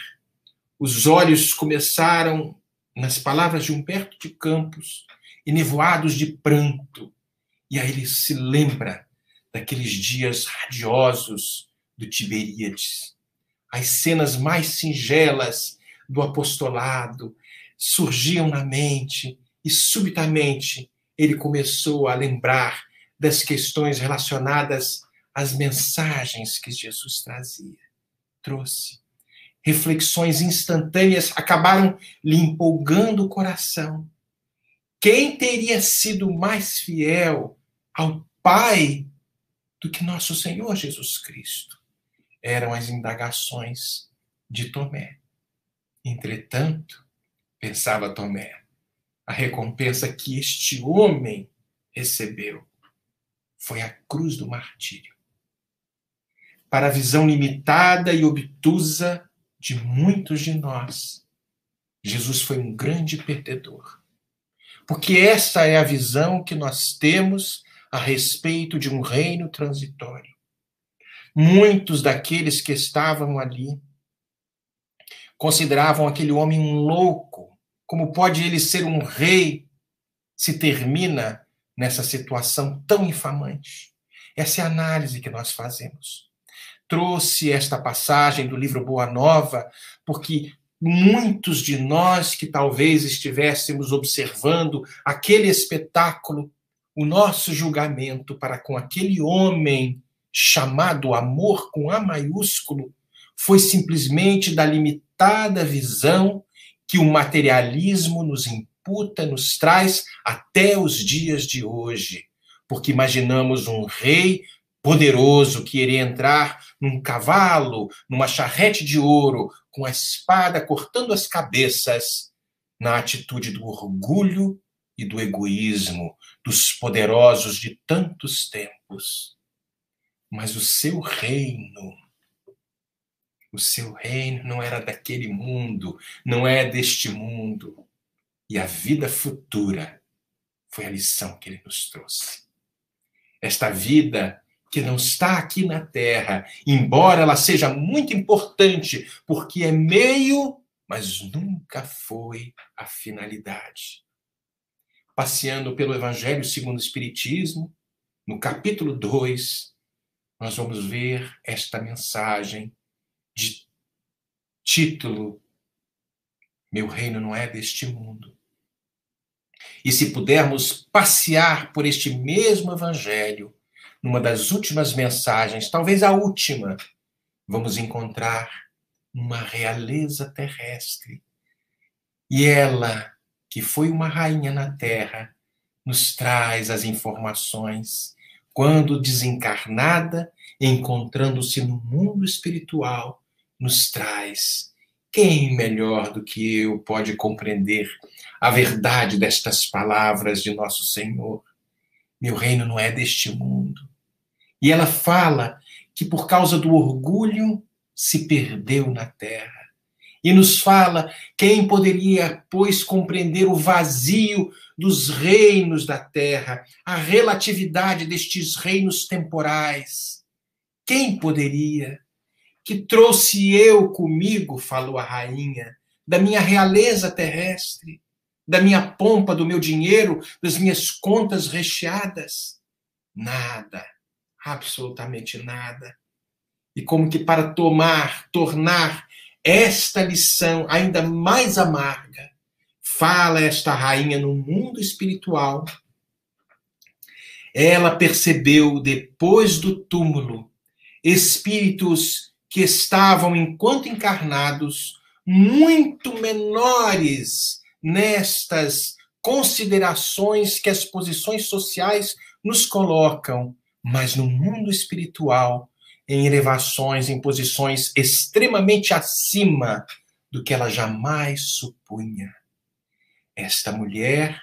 Os olhos começaram, nas palavras de Humberto de Campos, enevoados de pranto. E aí ele se lembra daqueles dias radiosos do Tiberíades. As cenas mais singelas do apostolado surgiam na mente e subitamente ele começou a lembrar das questões relacionadas às mensagens que Jesus trazia, trouxe. Reflexões instantâneas acabaram lhe empolgando o coração. Quem teria sido mais fiel ao Pai do que nosso Senhor Jesus Cristo? Eram as indagações de Tomé. Entretanto, pensava Tomé, a recompensa que este homem recebeu foi a cruz do martírio. Para a visão limitada e obtusa de muitos de nós, Jesus foi um grande perdedor. Porque essa é a visão que nós temos a respeito de um reino transitório. Muitos daqueles que estavam ali consideravam aquele homem um louco. Como pode ele ser um rei se termina nessa situação tão infamante? Essa é a análise que nós fazemos. Trouxe esta passagem do livro Boa Nova porque muitos de nós que talvez estivéssemos observando aquele espetáculo, o nosso julgamento para com aquele homem chamado amor com A maiúsculo foi simplesmente da limitada visão que o materialismo nos imputa, nos traz até os dias de hoje. Porque imaginamos um rei poderoso que iria entrar num cavalo, numa charrete de ouro, com a espada cortando as cabeças, na atitude do orgulho e do egoísmo dos poderosos de tantos tempos. Mas o seu reino, o seu reino não era daquele mundo, não é deste mundo. E a vida futura foi a lição que ele nos trouxe. Esta vida que não está aqui na terra, embora ela seja muito importante, porque é meio, mas nunca foi a finalidade. Passeando pelo Evangelho segundo o Espiritismo, no capítulo 2, nós vamos ver esta mensagem de título: Meu reino não é deste mundo. E se pudermos passear por este mesmo Evangelho, numa das últimas mensagens, talvez a última, vamos encontrar uma realeza terrestre. E ela, que foi uma rainha na terra, nos traz as informações quando desencarnada, encontrando-se no mundo espiritual, nos traz. Quem melhor do que eu pode compreender a verdade destas palavras de nosso Senhor? Meu reino não é deste mundo. E ela fala que por causa do orgulho se perdeu na terra. E nos fala quem poderia, pois, compreender o vazio dos reinos da terra, a relatividade destes reinos temporais. Quem poderia? Que trouxe eu comigo, falou a rainha, da minha realeza terrestre, da minha pompa, do meu dinheiro, das minhas contas recheadas? Nada absolutamente nada. E como que para tomar, tornar esta lição ainda mais amarga, fala esta rainha no mundo espiritual. Ela percebeu depois do túmulo espíritos que estavam, enquanto encarnados, muito menores nestas considerações que as posições sociais nos colocam mas no mundo espiritual, em elevações, em posições extremamente acima do que ela jamais supunha. Esta mulher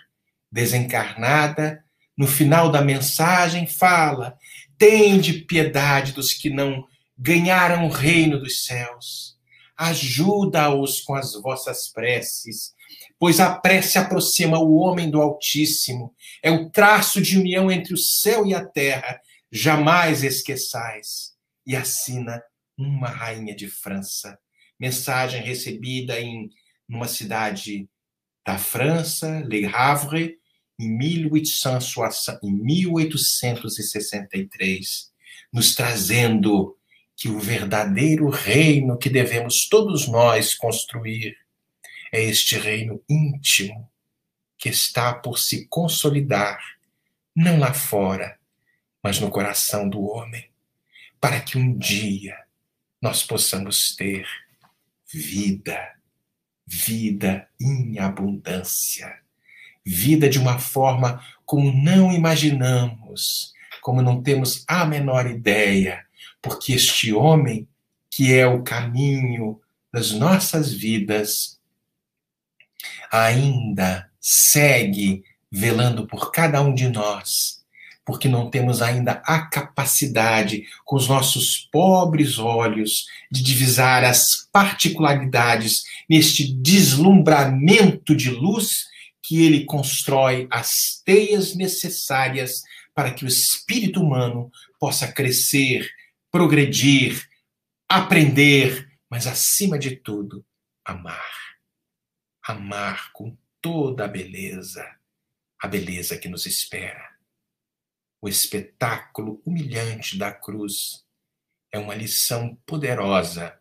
desencarnada, no final da mensagem, fala: Tende piedade dos que não ganharam o reino dos céus. Ajuda-os com as vossas preces, pois a prece aproxima o homem do Altíssimo, é o traço de união entre o céu e a terra, jamais esqueçais. E assina uma rainha de França. Mensagem recebida em uma cidade da França, Le Havre, em 1863, nos trazendo que o verdadeiro reino que devemos todos nós construir é este reino íntimo que está por se consolidar, não lá fora, mas no coração do homem, para que um dia nós possamos ter vida, vida em abundância, vida de uma forma como não imaginamos, como não temos a menor ideia, porque este homem, que é o caminho das nossas vidas, ainda segue velando por cada um de nós porque não temos ainda a capacidade, com os nossos pobres olhos, de divisar as particularidades neste deslumbramento de luz que ele constrói as teias necessárias para que o espírito humano possa crescer, progredir, aprender, mas acima de tudo, amar. Amar com toda a beleza, a beleza que nos espera o espetáculo humilhante da cruz é uma lição poderosa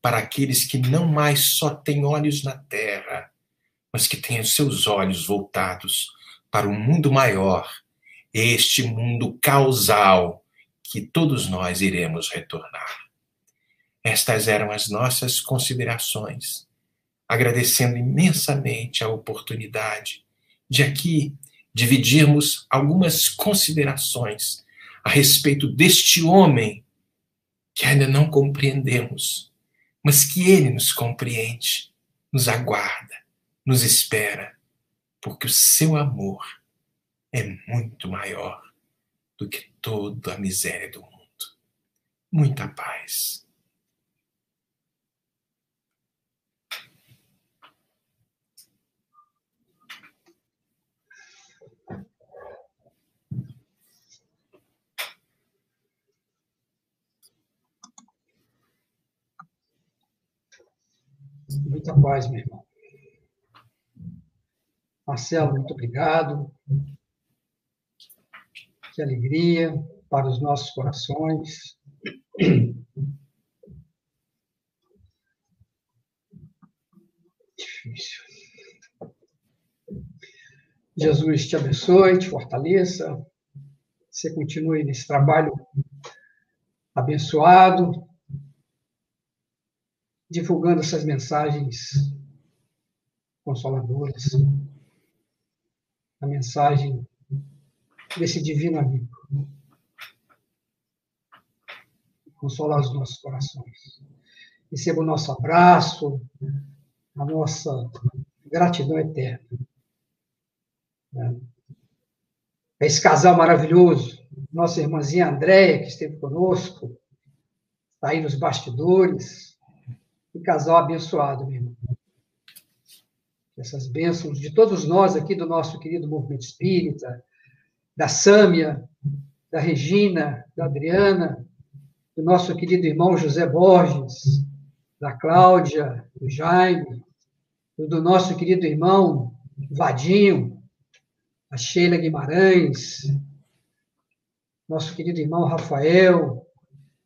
para aqueles que não mais só têm olhos na terra, mas que têm os seus olhos voltados para um mundo maior, este mundo causal que todos nós iremos retornar. Estas eram as nossas considerações, agradecendo imensamente a oportunidade de aqui dividirmos algumas considerações a respeito deste homem que ainda não compreendemos, mas que ele nos compreende, nos aguarda, nos espera, porque o seu amor é muito maior do que toda a miséria do mundo. Muita paz. Muita paz, meu irmão. Marcelo, muito obrigado. Que alegria para os nossos corações. Difícil. Jesus te abençoe, te fortaleça. Você continue nesse trabalho abençoado, divulgando essas mensagens consoladoras, a mensagem desse divino amigo. Consolar os nossos corações. Receba o nosso abraço, a nossa gratidão eterna. Esse casal maravilhoso, nossa irmãzinha Andréia, que esteve conosco, está aí nos bastidores. Casal abençoado, meu irmão. Essas bênçãos de todos nós aqui do nosso querido movimento espírita, da Sâmia, da Regina, da Adriana, do nosso querido irmão José Borges, da Cláudia, do Jaime, do nosso querido irmão Vadinho, a Sheila Guimarães, nosso querido irmão Rafael,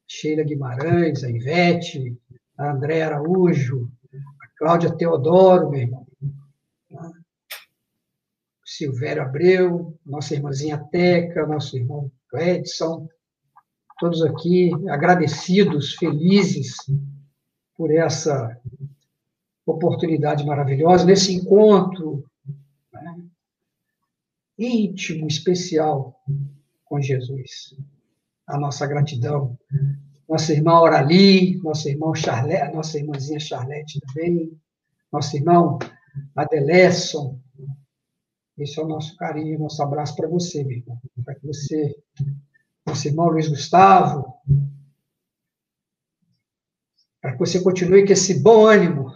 Sheila Guimarães, a Ivete, a André Araújo, a Cláudia Teodoro, meu irmão, tá? Silvério Abreu, nossa irmãzinha Teca, nosso irmão Edson, todos aqui agradecidos, felizes por essa oportunidade maravilhosa, nesse encontro né, íntimo, especial com Jesus. A nossa gratidão. Nossa irmã Orali, nosso irmão Charlete, nossa irmãzinha Charlete também, nosso irmão Adelesson. Esse é o nosso carinho, nosso abraço para você, meu irmão. Para que você, nosso irmão Luiz Gustavo, para que você continue com esse bom ânimo.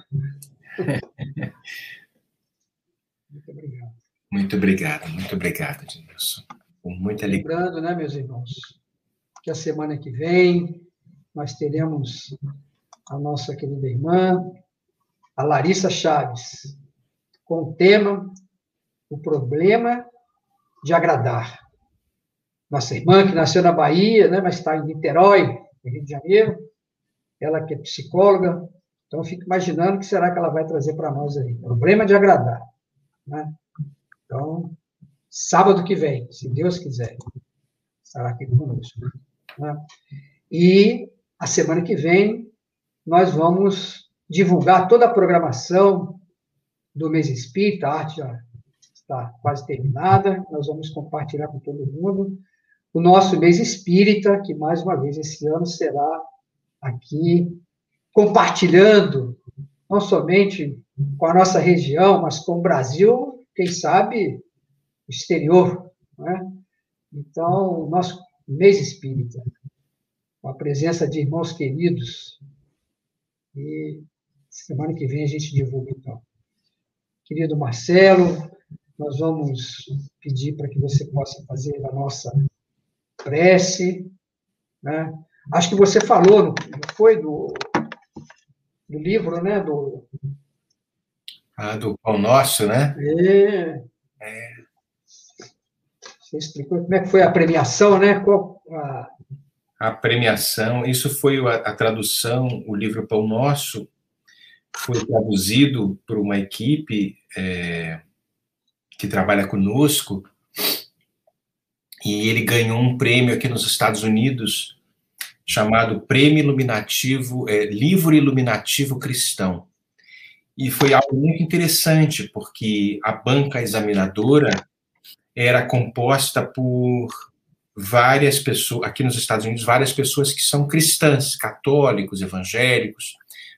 *laughs* muito obrigado. Muito obrigado, muito obrigado, Edilson. Com muita alegria. Lembrando, né, meus irmãos, que a semana que vem nós teremos a nossa querida irmã, a Larissa Chaves, com o tema O Problema de Agradar. Nossa irmã, que nasceu na Bahia, né, mas está em Niterói, no Rio de Janeiro, ela que é psicóloga, então fico imaginando o que será que ela vai trazer para nós aí. Problema de agradar. Né? Então, sábado que vem, se Deus quiser, estará aqui conosco. Né? E a semana que vem, nós vamos divulgar toda a programação do mês espírita, a arte já está quase terminada, nós vamos compartilhar com todo mundo. O nosso mês espírita, que mais uma vez esse ano será aqui compartilhando, não somente com a nossa região, mas com o Brasil, quem sabe, exterior. Né? Então, o nosso mês espírita, com a presença de irmãos queridos, e semana que vem a gente divulga, então. Querido Marcelo, nós vamos pedir para que você possa fazer a nossa prece, né? Acho que você falou, não foi do, do livro, né? Do, ah, do Pão Nosso, né? É. é. Você explicou como é que foi a premiação, né? Qual, a... a premiação, isso foi a, a tradução, o livro Pão Nosso foi traduzido por uma equipe é, que trabalha conosco e ele ganhou um prêmio aqui nos Estados Unidos chamado Prêmio Iluminativo, é, Livro Iluminativo Cristão. E foi algo muito interessante, porque a banca examinadora era composta por várias pessoas, aqui nos Estados Unidos, várias pessoas que são cristãs, católicos, evangélicos,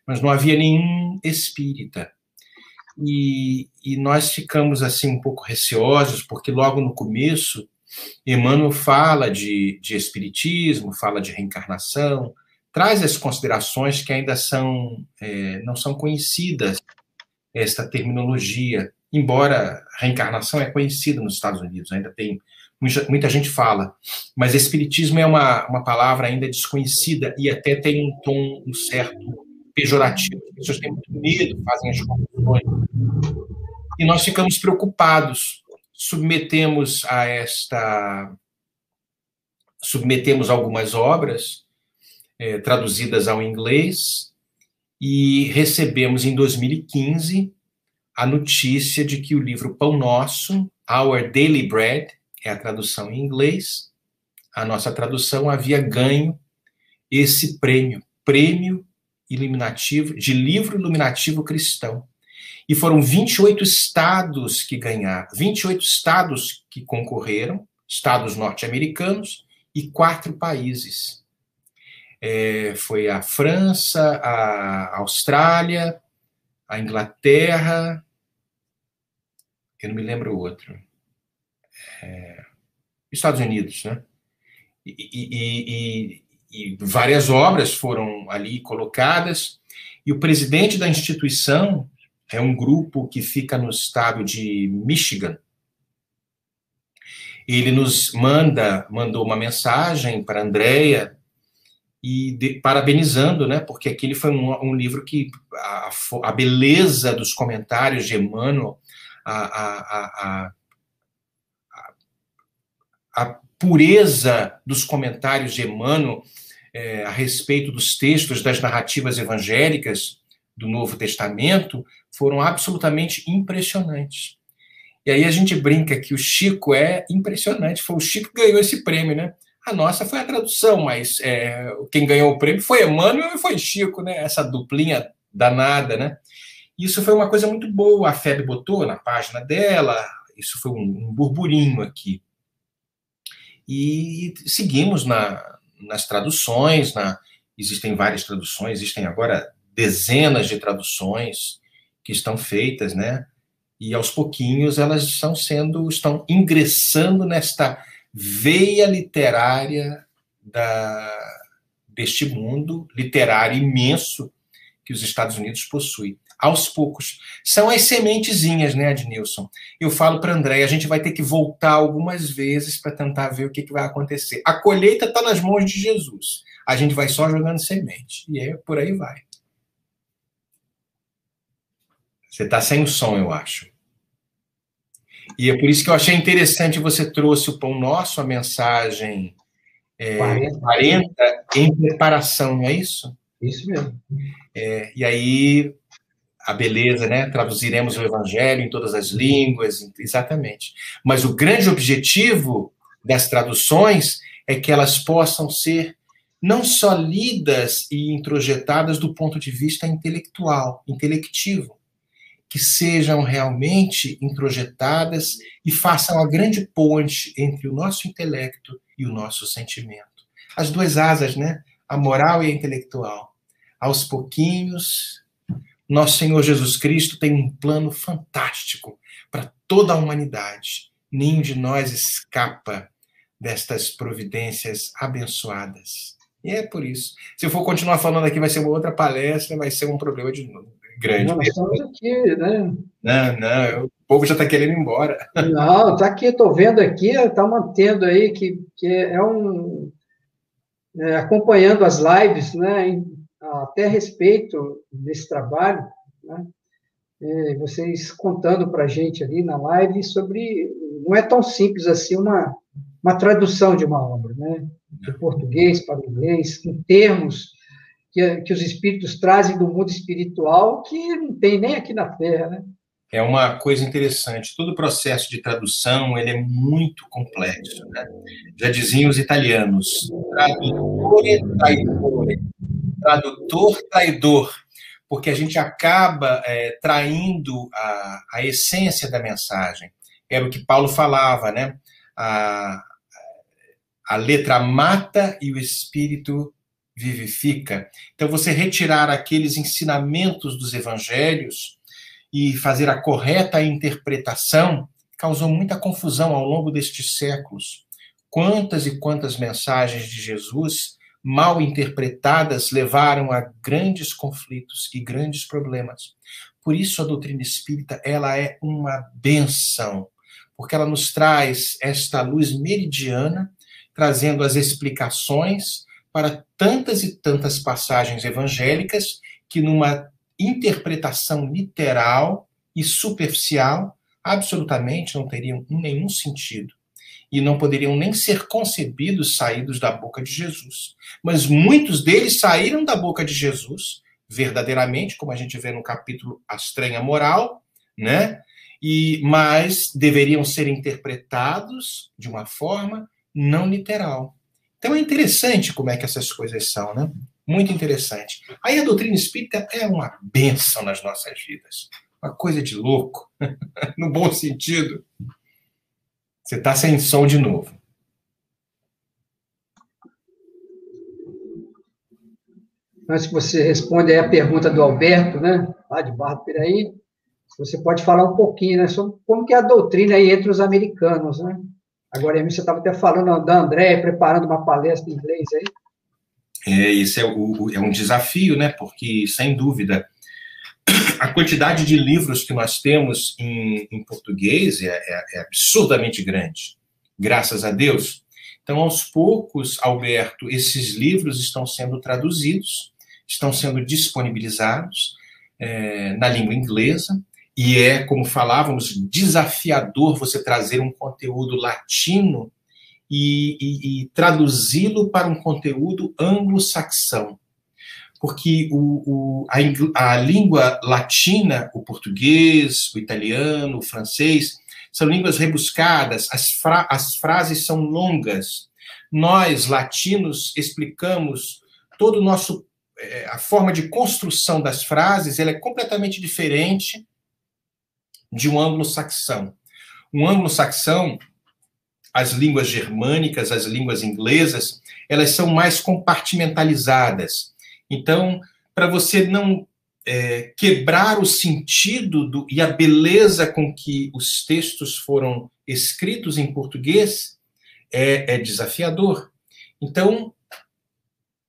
mas não havia nenhum espírita. E, e nós ficamos assim um pouco receosos, porque logo no começo Emmanuel fala de, de espiritismo, fala de reencarnação, traz as considerações que ainda são é, não são conhecidas esta terminologia, embora reencarnação é conhecida nos Estados Unidos, ainda tem muita, gente fala, mas espiritismo é uma, uma palavra ainda desconhecida e até tem um tom um certo pejorativo, as pessoas têm muito medo, fazem as confusões. E nós ficamos preocupados, submetemos a esta. submetemos algumas obras é, traduzidas ao inglês e recebemos em 2015 a notícia de que o livro Pão Nosso, Our Daily Bread, é a tradução em inglês, a nossa tradução havia ganho esse prêmio, prêmio iluminativo de livro iluminativo cristão. E foram 28 estados que ganharam, 28 estados que concorreram, estados norte-americanos e quatro países. É, foi a França, a Austrália, a Inglaterra, eu não me lembro o outro. É, Estados Unidos, né? E, e, e, e, várias obras foram ali colocadas, e o presidente da instituição é um grupo que fica no estado de Michigan. Ele nos manda, mandou uma mensagem para Andrea e de, parabenizando, né? Porque aquele foi um, um livro que a, a beleza dos comentários de Emmanuel a, a, a, a pureza dos comentários de Emmanuel é, a respeito dos textos das narrativas evangélicas do Novo Testamento foram absolutamente impressionantes. E aí a gente brinca que o Chico é impressionante, foi o Chico que ganhou esse prêmio, né? A nossa foi a tradução, mas é, quem ganhou o prêmio foi Emmanuel e foi Chico, né? Essa duplinha danada, né? Isso foi uma coisa muito boa. A FEB botou na página dela, isso foi um, burburinho aqui. E seguimos na, nas traduções, na, existem várias traduções, existem agora dezenas de traduções que estão feitas, né? E aos pouquinhos elas estão sendo, estão ingressando nesta veia literária da, deste mundo literário imenso que os Estados Unidos possuem aos poucos. São as sementezinhas, né, Adnilson? Eu falo para André, a gente vai ter que voltar algumas vezes para tentar ver o que, que vai acontecer. A colheita está nas mãos de Jesus. A gente vai só jogando semente. E é por aí vai. Você está sem o som, eu acho. E é por isso que eu achei interessante você trouxe o Pão Nosso, a mensagem é, 40. 40 em preparação, não é isso? Isso mesmo. É, e aí a beleza, né? Traduziremos o evangelho em todas as línguas, exatamente. Mas o grande objetivo das traduções é que elas possam ser não só lidas e introjetadas do ponto de vista intelectual, intelectivo, que sejam realmente introjetadas e façam a grande ponte entre o nosso intelecto e o nosso sentimento. As duas asas, né? A moral e a intelectual. Aos pouquinhos, nosso Senhor Jesus Cristo tem um plano fantástico para toda a humanidade. Nenhum de nós escapa destas providências abençoadas. E é por isso. Se eu for continuar falando aqui, vai ser uma outra palestra, vai ser um problema de grande. Não, estamos aqui, né? Não, não, o povo já está querendo ir embora. Não, está aqui, estou vendo aqui, está mantendo aí que, que é um. É, acompanhando as lives, né? Até a respeito desse trabalho, né? É, vocês contando para a gente ali na live sobre. Não é tão simples assim uma, uma tradução de uma obra, né? De português para inglês, em termos que, que os espíritos trazem do mundo espiritual que não tem nem aqui na Terra, né? É uma coisa interessante. Todo o processo de tradução ele é muito complexo. Né? Já diziam os italianos, tradutor traidor, porque a gente acaba é, traindo a, a essência da mensagem. Era o que Paulo falava, né? A, a letra mata e o espírito vivifica. Então, você retirar aqueles ensinamentos dos evangelhos e fazer a correta interpretação causou muita confusão ao longo destes séculos. Quantas e quantas mensagens de Jesus mal interpretadas levaram a grandes conflitos e grandes problemas. Por isso a doutrina espírita, ela é uma benção, porque ela nos traz esta luz meridiana, trazendo as explicações para tantas e tantas passagens evangélicas que numa interpretação literal e superficial, absolutamente não teriam nenhum sentido e não poderiam nem ser concebidos saídos da boca de Jesus. Mas muitos deles saíram da boca de Jesus, verdadeiramente, como a gente vê no capítulo A Estranha Moral, né? E mas deveriam ser interpretados de uma forma não literal. Então é interessante como é que essas coisas são, né? Muito interessante. Aí a doutrina espírita é uma benção nas nossas vidas. Uma coisa de louco, *laughs* no bom sentido. Você está sem som de novo. Antes que você responda aí a pergunta do Alberto, né? Lá de Barra Piraí, você pode falar um pouquinho, né? Sobre como que é a doutrina aí entre os americanos, né? Agora, você estava até falando da André, preparando uma palestra em inglês aí. É, isso é, é um desafio, né? Porque, sem dúvida, a quantidade de livros que nós temos em, em português é, é, é, absurdamente grande, graças a Deus. Então, aos poucos, Alberto, esses livros estão sendo traduzidos, estão sendo disponibilizados é, na língua inglesa, e é, como falávamos, desafiador você trazer um conteúdo latino e, e, e traduzi-lo para um conteúdo anglo-saxão porque o, o, a, a, língua latina, o português, o italiano, o francês, são línguas rebuscadas, as, fra, as frases são longas. Nós, latinos, explicamos todo o nosso. É, a forma de construção das frases ela é completamente diferente de um anglo-saxão. Um anglo-saxão, as línguas germânicas, as línguas inglesas, elas são mais compartimentalizadas então, para você não é, quebrar o sentido do, e a beleza com que os textos foram escritos em português, é, é desafiador. Então,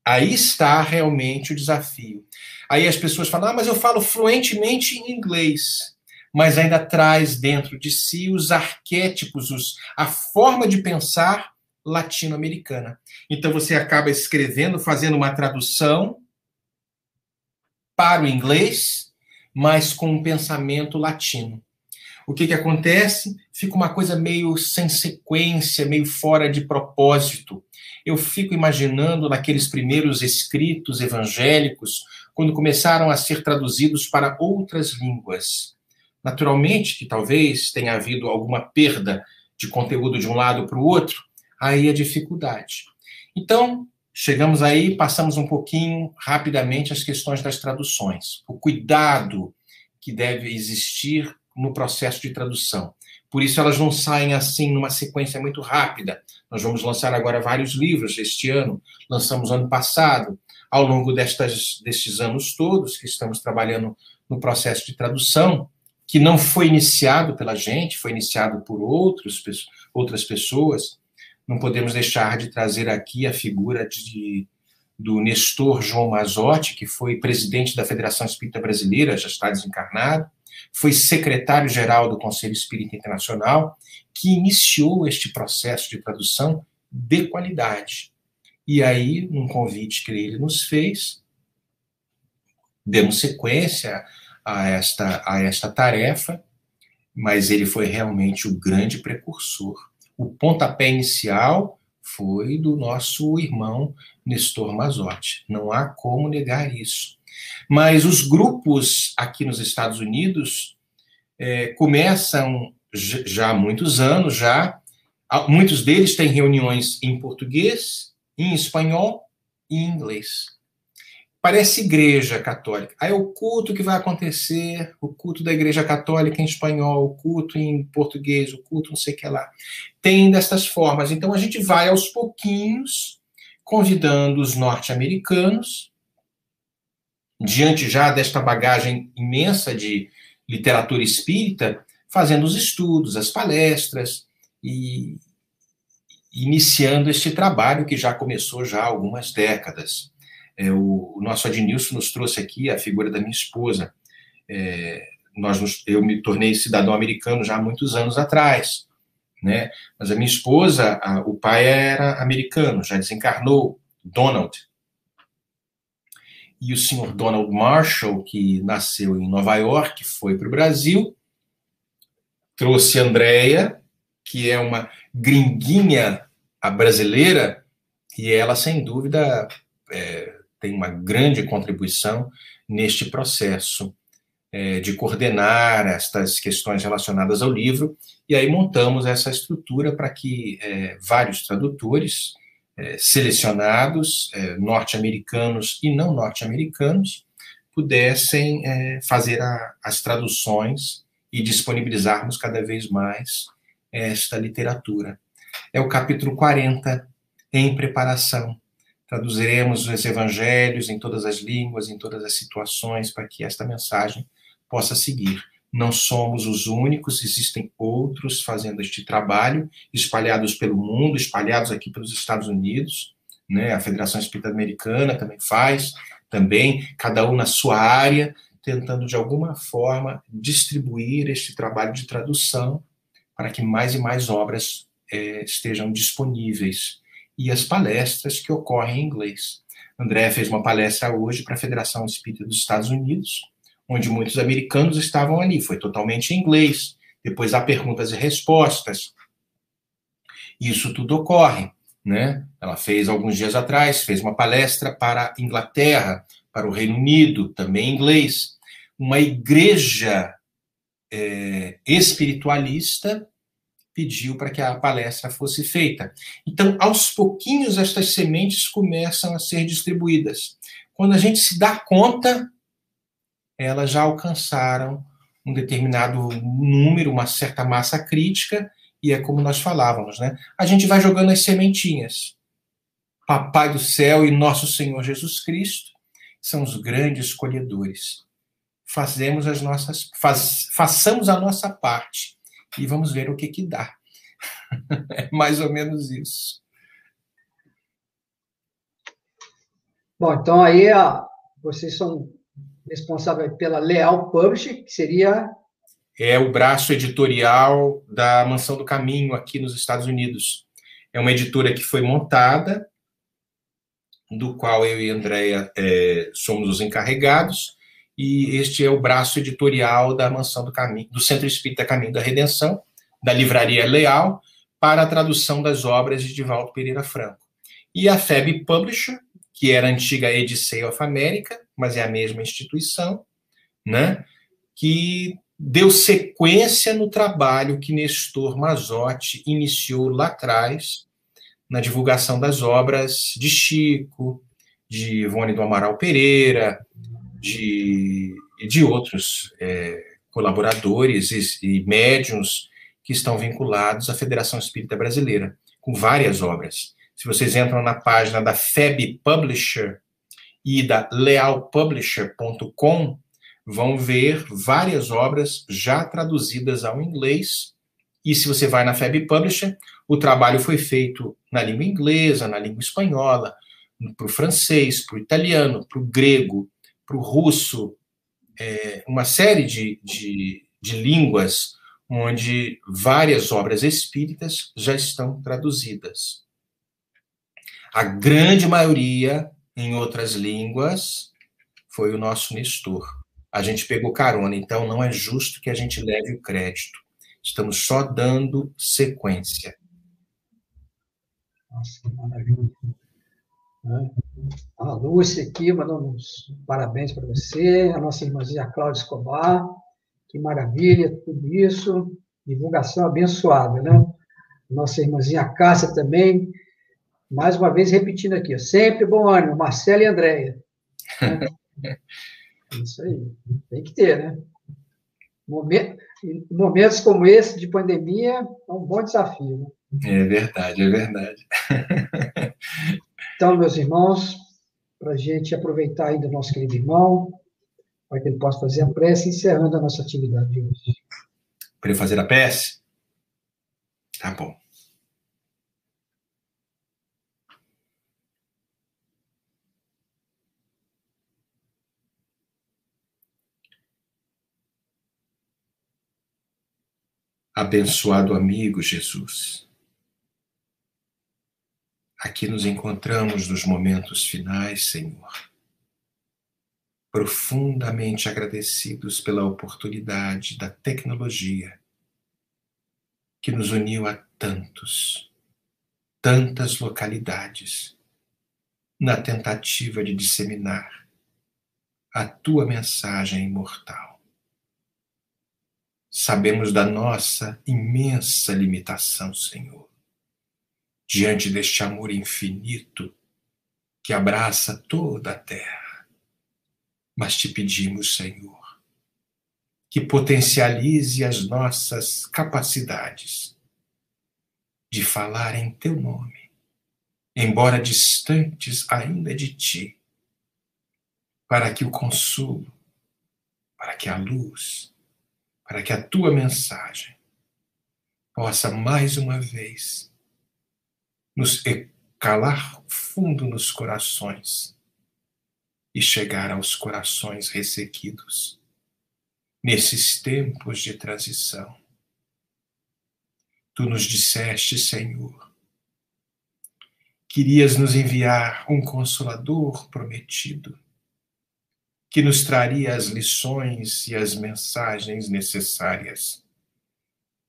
aí está realmente o desafio. Aí as pessoas falam, ah, mas eu falo fluentemente em inglês, mas ainda traz dentro de si os arquétipos, os, a forma de pensar latino-americana. Então você acaba escrevendo, fazendo uma tradução para o inglês, mas com um pensamento latino. O que, que acontece? Fica uma coisa meio sem sequência, meio fora de propósito. Eu fico imaginando naqueles primeiros escritos evangélicos, quando começaram a ser traduzidos para outras línguas. Naturalmente, que talvez tenha havido alguma perda de conteúdo de um lado para o outro, aí a dificuldade. Então, Chegamos aí, passamos um pouquinho rapidamente as questões das traduções. O cuidado que deve existir no processo de tradução. Por isso elas não saem assim numa sequência muito rápida. Nós vamos lançar agora vários livros este ano, lançamos ano passado. Ao longo destas, destes anos todos que estamos trabalhando no processo de tradução, que não foi iniciado pela gente, foi iniciado por outros, outras pessoas, não podemos deixar de trazer aqui a figura de, do Nestor João Mazotti, que foi presidente da Federação Espírita Brasileira, já está desencarnado, foi secretário-geral do Conselho Espírita Internacional, que iniciou este processo de tradução de qualidade. E aí, num convite que ele nos fez, demos sequência a esta, a esta tarefa, mas ele foi realmente o grande precursor o pontapé inicial foi do nosso irmão Nestor Mazotti. Não há como negar isso. Mas os grupos aqui nos Estados Unidos é, começam já há muitos anos, já. Muitos deles têm reuniões em português, em espanhol e em inglês. Parece igreja católica. Aí o culto que vai acontecer, o culto da igreja católica em espanhol, o culto em português, o culto não sei o que lá. Tem destas formas. Então a gente vai aos pouquinhos convidando os norte-americanos, diante já desta bagagem imensa de literatura espírita, fazendo os estudos, as palestras e iniciando este trabalho que já começou já há algumas décadas. É, o, o, nosso Adnilson nos trouxe aqui a figura da minha esposa. É, nós nos, eu me tornei cidadão americano já há muitos anos atrás, né? Mas a minha esposa, a, o pai era americano, já desencarnou, Donald. e o senhor Donald Marshall, que nasceu em Nova York, foi para o Brasil, trouxe Andréia, que é uma gringuinha brasileira, e ela, sem dúvida, é, tem uma grande contribuição neste processo é, de coordenar estas questões relacionadas ao livro, e aí montamos essa estrutura para que é, vários tradutores é, selecionados, é, norte-americanos e não norte-americanos, pudessem é, fazer a, as traduções e disponibilizarmos cada vez mais esta literatura. É o capítulo 40, em preparação. Traduziremos os evangelhos em todas as línguas, em todas as situações, para que esta mensagem possa seguir. Não somos os únicos, existem outros fazendo este trabalho, espalhados pelo mundo, espalhados aqui pelos Estados Unidos, né? A Federação Espírita Americana também faz, também, cada um na sua área, tentando de alguma forma distribuir este trabalho de tradução para que mais e mais obras é, estejam disponíveis e as palestras que ocorrem em inglês. André fez uma palestra hoje para a Federação Espírita dos Estados Unidos, onde muitos americanos estavam ali, foi totalmente em inglês. Depois há perguntas e respostas. Isso tudo ocorre, né? Ela fez alguns dias atrás, fez uma palestra para a Inglaterra, para o Reino Unido, também em inglês. Uma igreja é, espiritualista pediu para que a palestra fosse feita. Então, aos pouquinhos, estas sementes começam a ser distribuídas. Quando a gente se dá conta, elas já alcançaram um determinado número, uma certa massa crítica, e é como nós falávamos, né? A gente vai jogando as sementinhas. Papai do céu e nosso Senhor Jesus Cristo são os grandes colhedores. Fazemos as nossas, faz, façamos a nossa parte e vamos ver o que que dá. *laughs* é mais ou menos isso. Bom, então aí a, vocês são responsáveis pela Leal Publishing, que seria é o braço editorial da Mansão do Caminho aqui nos Estados Unidos. É uma editora que foi montada, do qual eu e Andréia é, somos os encarregados, e este é o braço editorial da Mansão do Caminho, do Centro Espírita Caminho da Redenção, da Livraria Leal, para a tradução das obras de Divaldo Pereira Franco. E a FEB Publisher, que era a antiga Edicei of America, mas é a mesma instituição, né, que deu sequência no trabalho que Nestor Mazotti iniciou lá atrás, na divulgação das obras de Chico, de Ivone do Amaral Pereira, de, de outros é, colaboradores e, e médiums que estão vinculados à Federação Espírita Brasileira, com várias obras. Se vocês entram na página da FEB Publisher e da lealpublisher.com, vão ver várias obras já traduzidas ao inglês. E se você vai na FEB Publisher, o trabalho foi feito na língua inglesa, na língua espanhola, para o francês, para o italiano, para o grego, para o russo, é, uma série de, de, de línguas onde várias obras espíritas já estão traduzidas. A grande maioria em outras línguas foi o nosso Nestor. A gente pegou carona, então não é justo que a gente leve o crédito. Estamos só dando sequência. Nossa, que maravilha. Né? A Lúcia aqui mandando uns parabéns para você, a nossa irmãzinha Cláudia Escobar, que maravilha, tudo isso, divulgação abençoada, né? Nossa irmãzinha Cássia também, mais uma vez repetindo aqui, sempre bom ânimo, Marcelo e Andréia. Né? *laughs* Isso aí, tem que ter, né? Momentos como esse de pandemia é um bom desafio, né? É verdade, é verdade. *laughs* Então, meus irmãos, para a gente aproveitar ainda o nosso querido irmão, para que ele possa fazer a prece, encerrando a nossa atividade de hoje. Para fazer a prece? Tá bom. Abençoado amigo Jesus Aqui nos encontramos nos momentos finais, Senhor. profundamente agradecidos pela oportunidade da tecnologia que nos uniu a tantos, tantas localidades, na tentativa de disseminar a tua mensagem imortal. Sabemos da nossa imensa limitação, Senhor, diante deste amor infinito que abraça toda a terra. Mas te pedimos, Senhor, que potencialize as nossas capacidades de falar em teu nome, embora distantes ainda de ti, para que o consolo, para que a luz, para que a tua mensagem possa mais uma vez nos calar fundo nos corações e chegar aos corações ressequidos nesses tempos de transição. Tu nos disseste, Senhor, querias nos enviar um consolador prometido, que nos traria as lições e as mensagens necessárias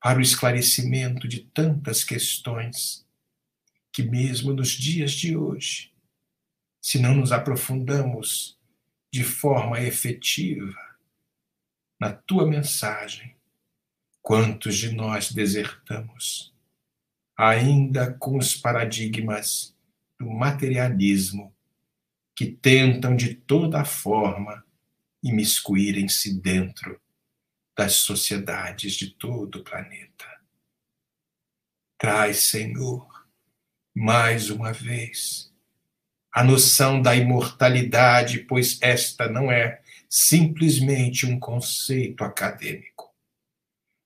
para o esclarecimento de tantas questões que, mesmo nos dias de hoje, se não nos aprofundamos de forma efetiva na tua mensagem, quantos de nós desertamos, ainda com os paradigmas do materialismo que tentam de toda forma imiscuírem-se dentro das sociedades de todo o planeta. Traz, Senhor, mais uma vez, a noção da imortalidade, pois esta não é simplesmente um conceito acadêmico,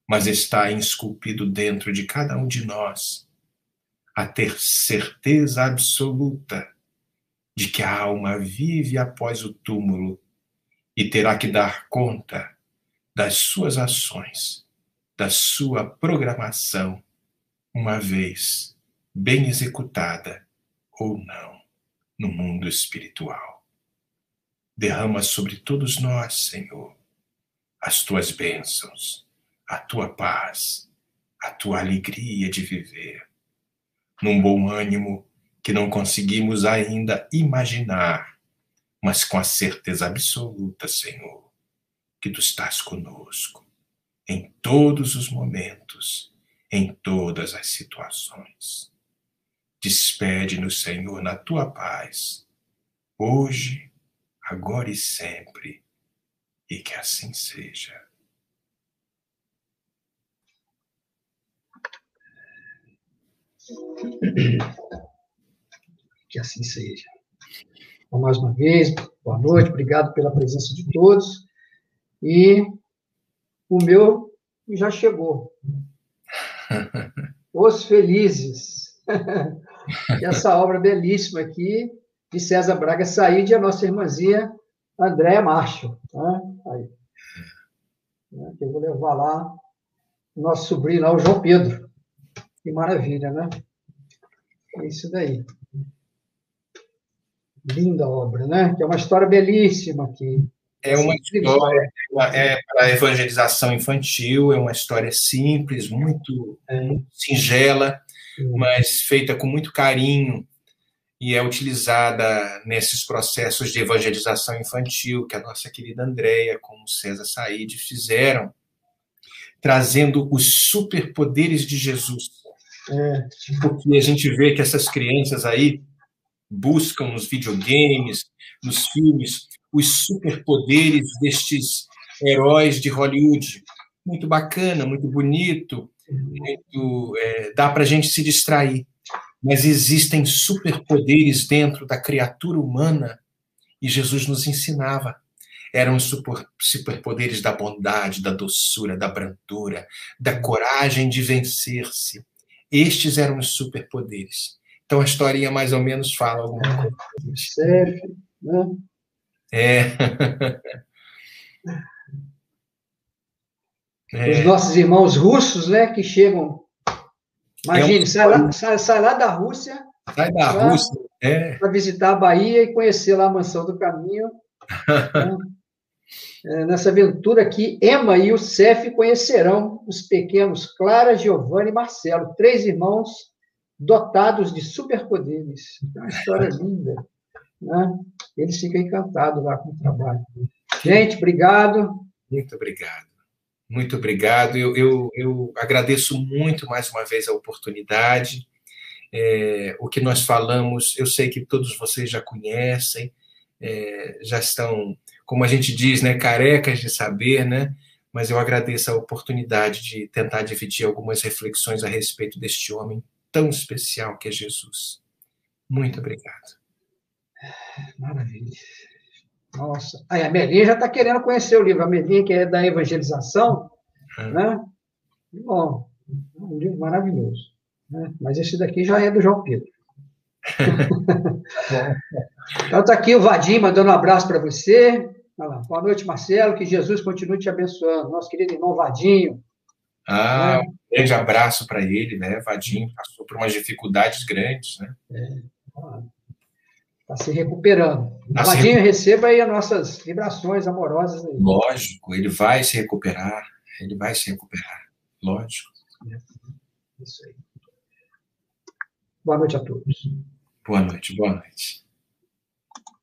mas está esculpido dentro de cada um de nós a ter certeza absoluta de que a alma vive após o túmulo e terá que dar conta das suas ações, da sua programação, uma vez bem executada ou não no mundo espiritual. Derrama sobre todos nós, Senhor, as tuas bênçãos, a tua paz, a tua alegria de viver, num bom ânimo que não conseguimos ainda imaginar, mas com a certeza absoluta, Senhor, que tu estás conosco em todos os momentos, em todas as situações. Despede-nos, Senhor, na tua paz, hoje agora e sempre, e que assim seja. Que assim seja. Então, mais uma vez, boa noite, obrigado pela presença de todos. E o meu já chegou. *laughs* Os Felizes. *laughs* *laughs* Essa obra belíssima aqui, de César Braga Saíde e a nossa irmãzinha Andréa Marcho. Tá? Aí. Né, eu vou levar lá o nosso sobrinho lá, o João Pedro. Que maravilha, né? É isso daí. Linda obra, né? Que é uma história belíssima aqui. É uma história, é para evangelização infantil, é uma história simples, muito, é. muito singela, mas feita com muito carinho e é utilizada nesses processos de evangelização infantil que a nossa querida Andréia, como César Said, fizeram, trazendo os superpoderes de Jesus. É. Porque a gente vê que essas crianças aí buscam nos videogames, nos filmes, os superpoderes destes heróis de Hollywood. Muito bacana, muito bonito, muito, é, dá para a gente se distrair mas existem superpoderes dentro da criatura humana e Jesus nos ensinava. Eram os superpoderes da bondade, da doçura, da brandura, da coragem de vencer-se. Estes eram os superpoderes. Então a historinha mais ou menos fala alguma coisa. Sério, né? É. *laughs* é. Os nossos irmãos russos, né, que chegam Imagine, é um... sai, lá, sai, sai, lá da Rússia. Sai da pra, Rússia, é. Para visitar a Bahia e conhecer lá a Mansão do Caminho. *laughs* né? é, nessa aventura aqui, Emma e o Cef conhecerão os pequenos Clara, Giovanni e Marcelo, três irmãos dotados de superpoderes. É uma história *laughs* linda. Né? Eles ficam encantados lá com o trabalho. Gente, obrigado. Muito obrigado. Muito obrigado. Eu, eu, eu agradeço muito mais uma vez a oportunidade. É, o que nós falamos, eu sei que todos vocês já conhecem, é, já estão, como a gente diz, né, carecas de saber, né? Mas eu agradeço a oportunidade de tentar dividir algumas reflexões a respeito deste homem tão especial que é Jesus. Muito obrigado. Maravilha. Nossa. Aí a Melinha já está querendo conhecer o livro. A Melinha, que é da evangelização, é. né? Bom, é um livro maravilhoso. Né? Mas esse daqui já é do João Pedro. *laughs* *laughs* então está aqui o Vadim mandando um abraço para você. Boa noite, Marcelo. Que Jesus continue te abençoando. Nosso querido irmão Vadinho. Ah, né? um grande abraço para ele, né? Vadinho passou por umas dificuldades grandes, né? É. Está se recuperando. Tá Vadinho, se... receba aí as nossas vibrações amorosas. Aí. Lógico, ele vai se recuperar. Ele vai se recuperar. Lógico. É. Isso aí. Boa noite a todos. Boa noite, boa noite.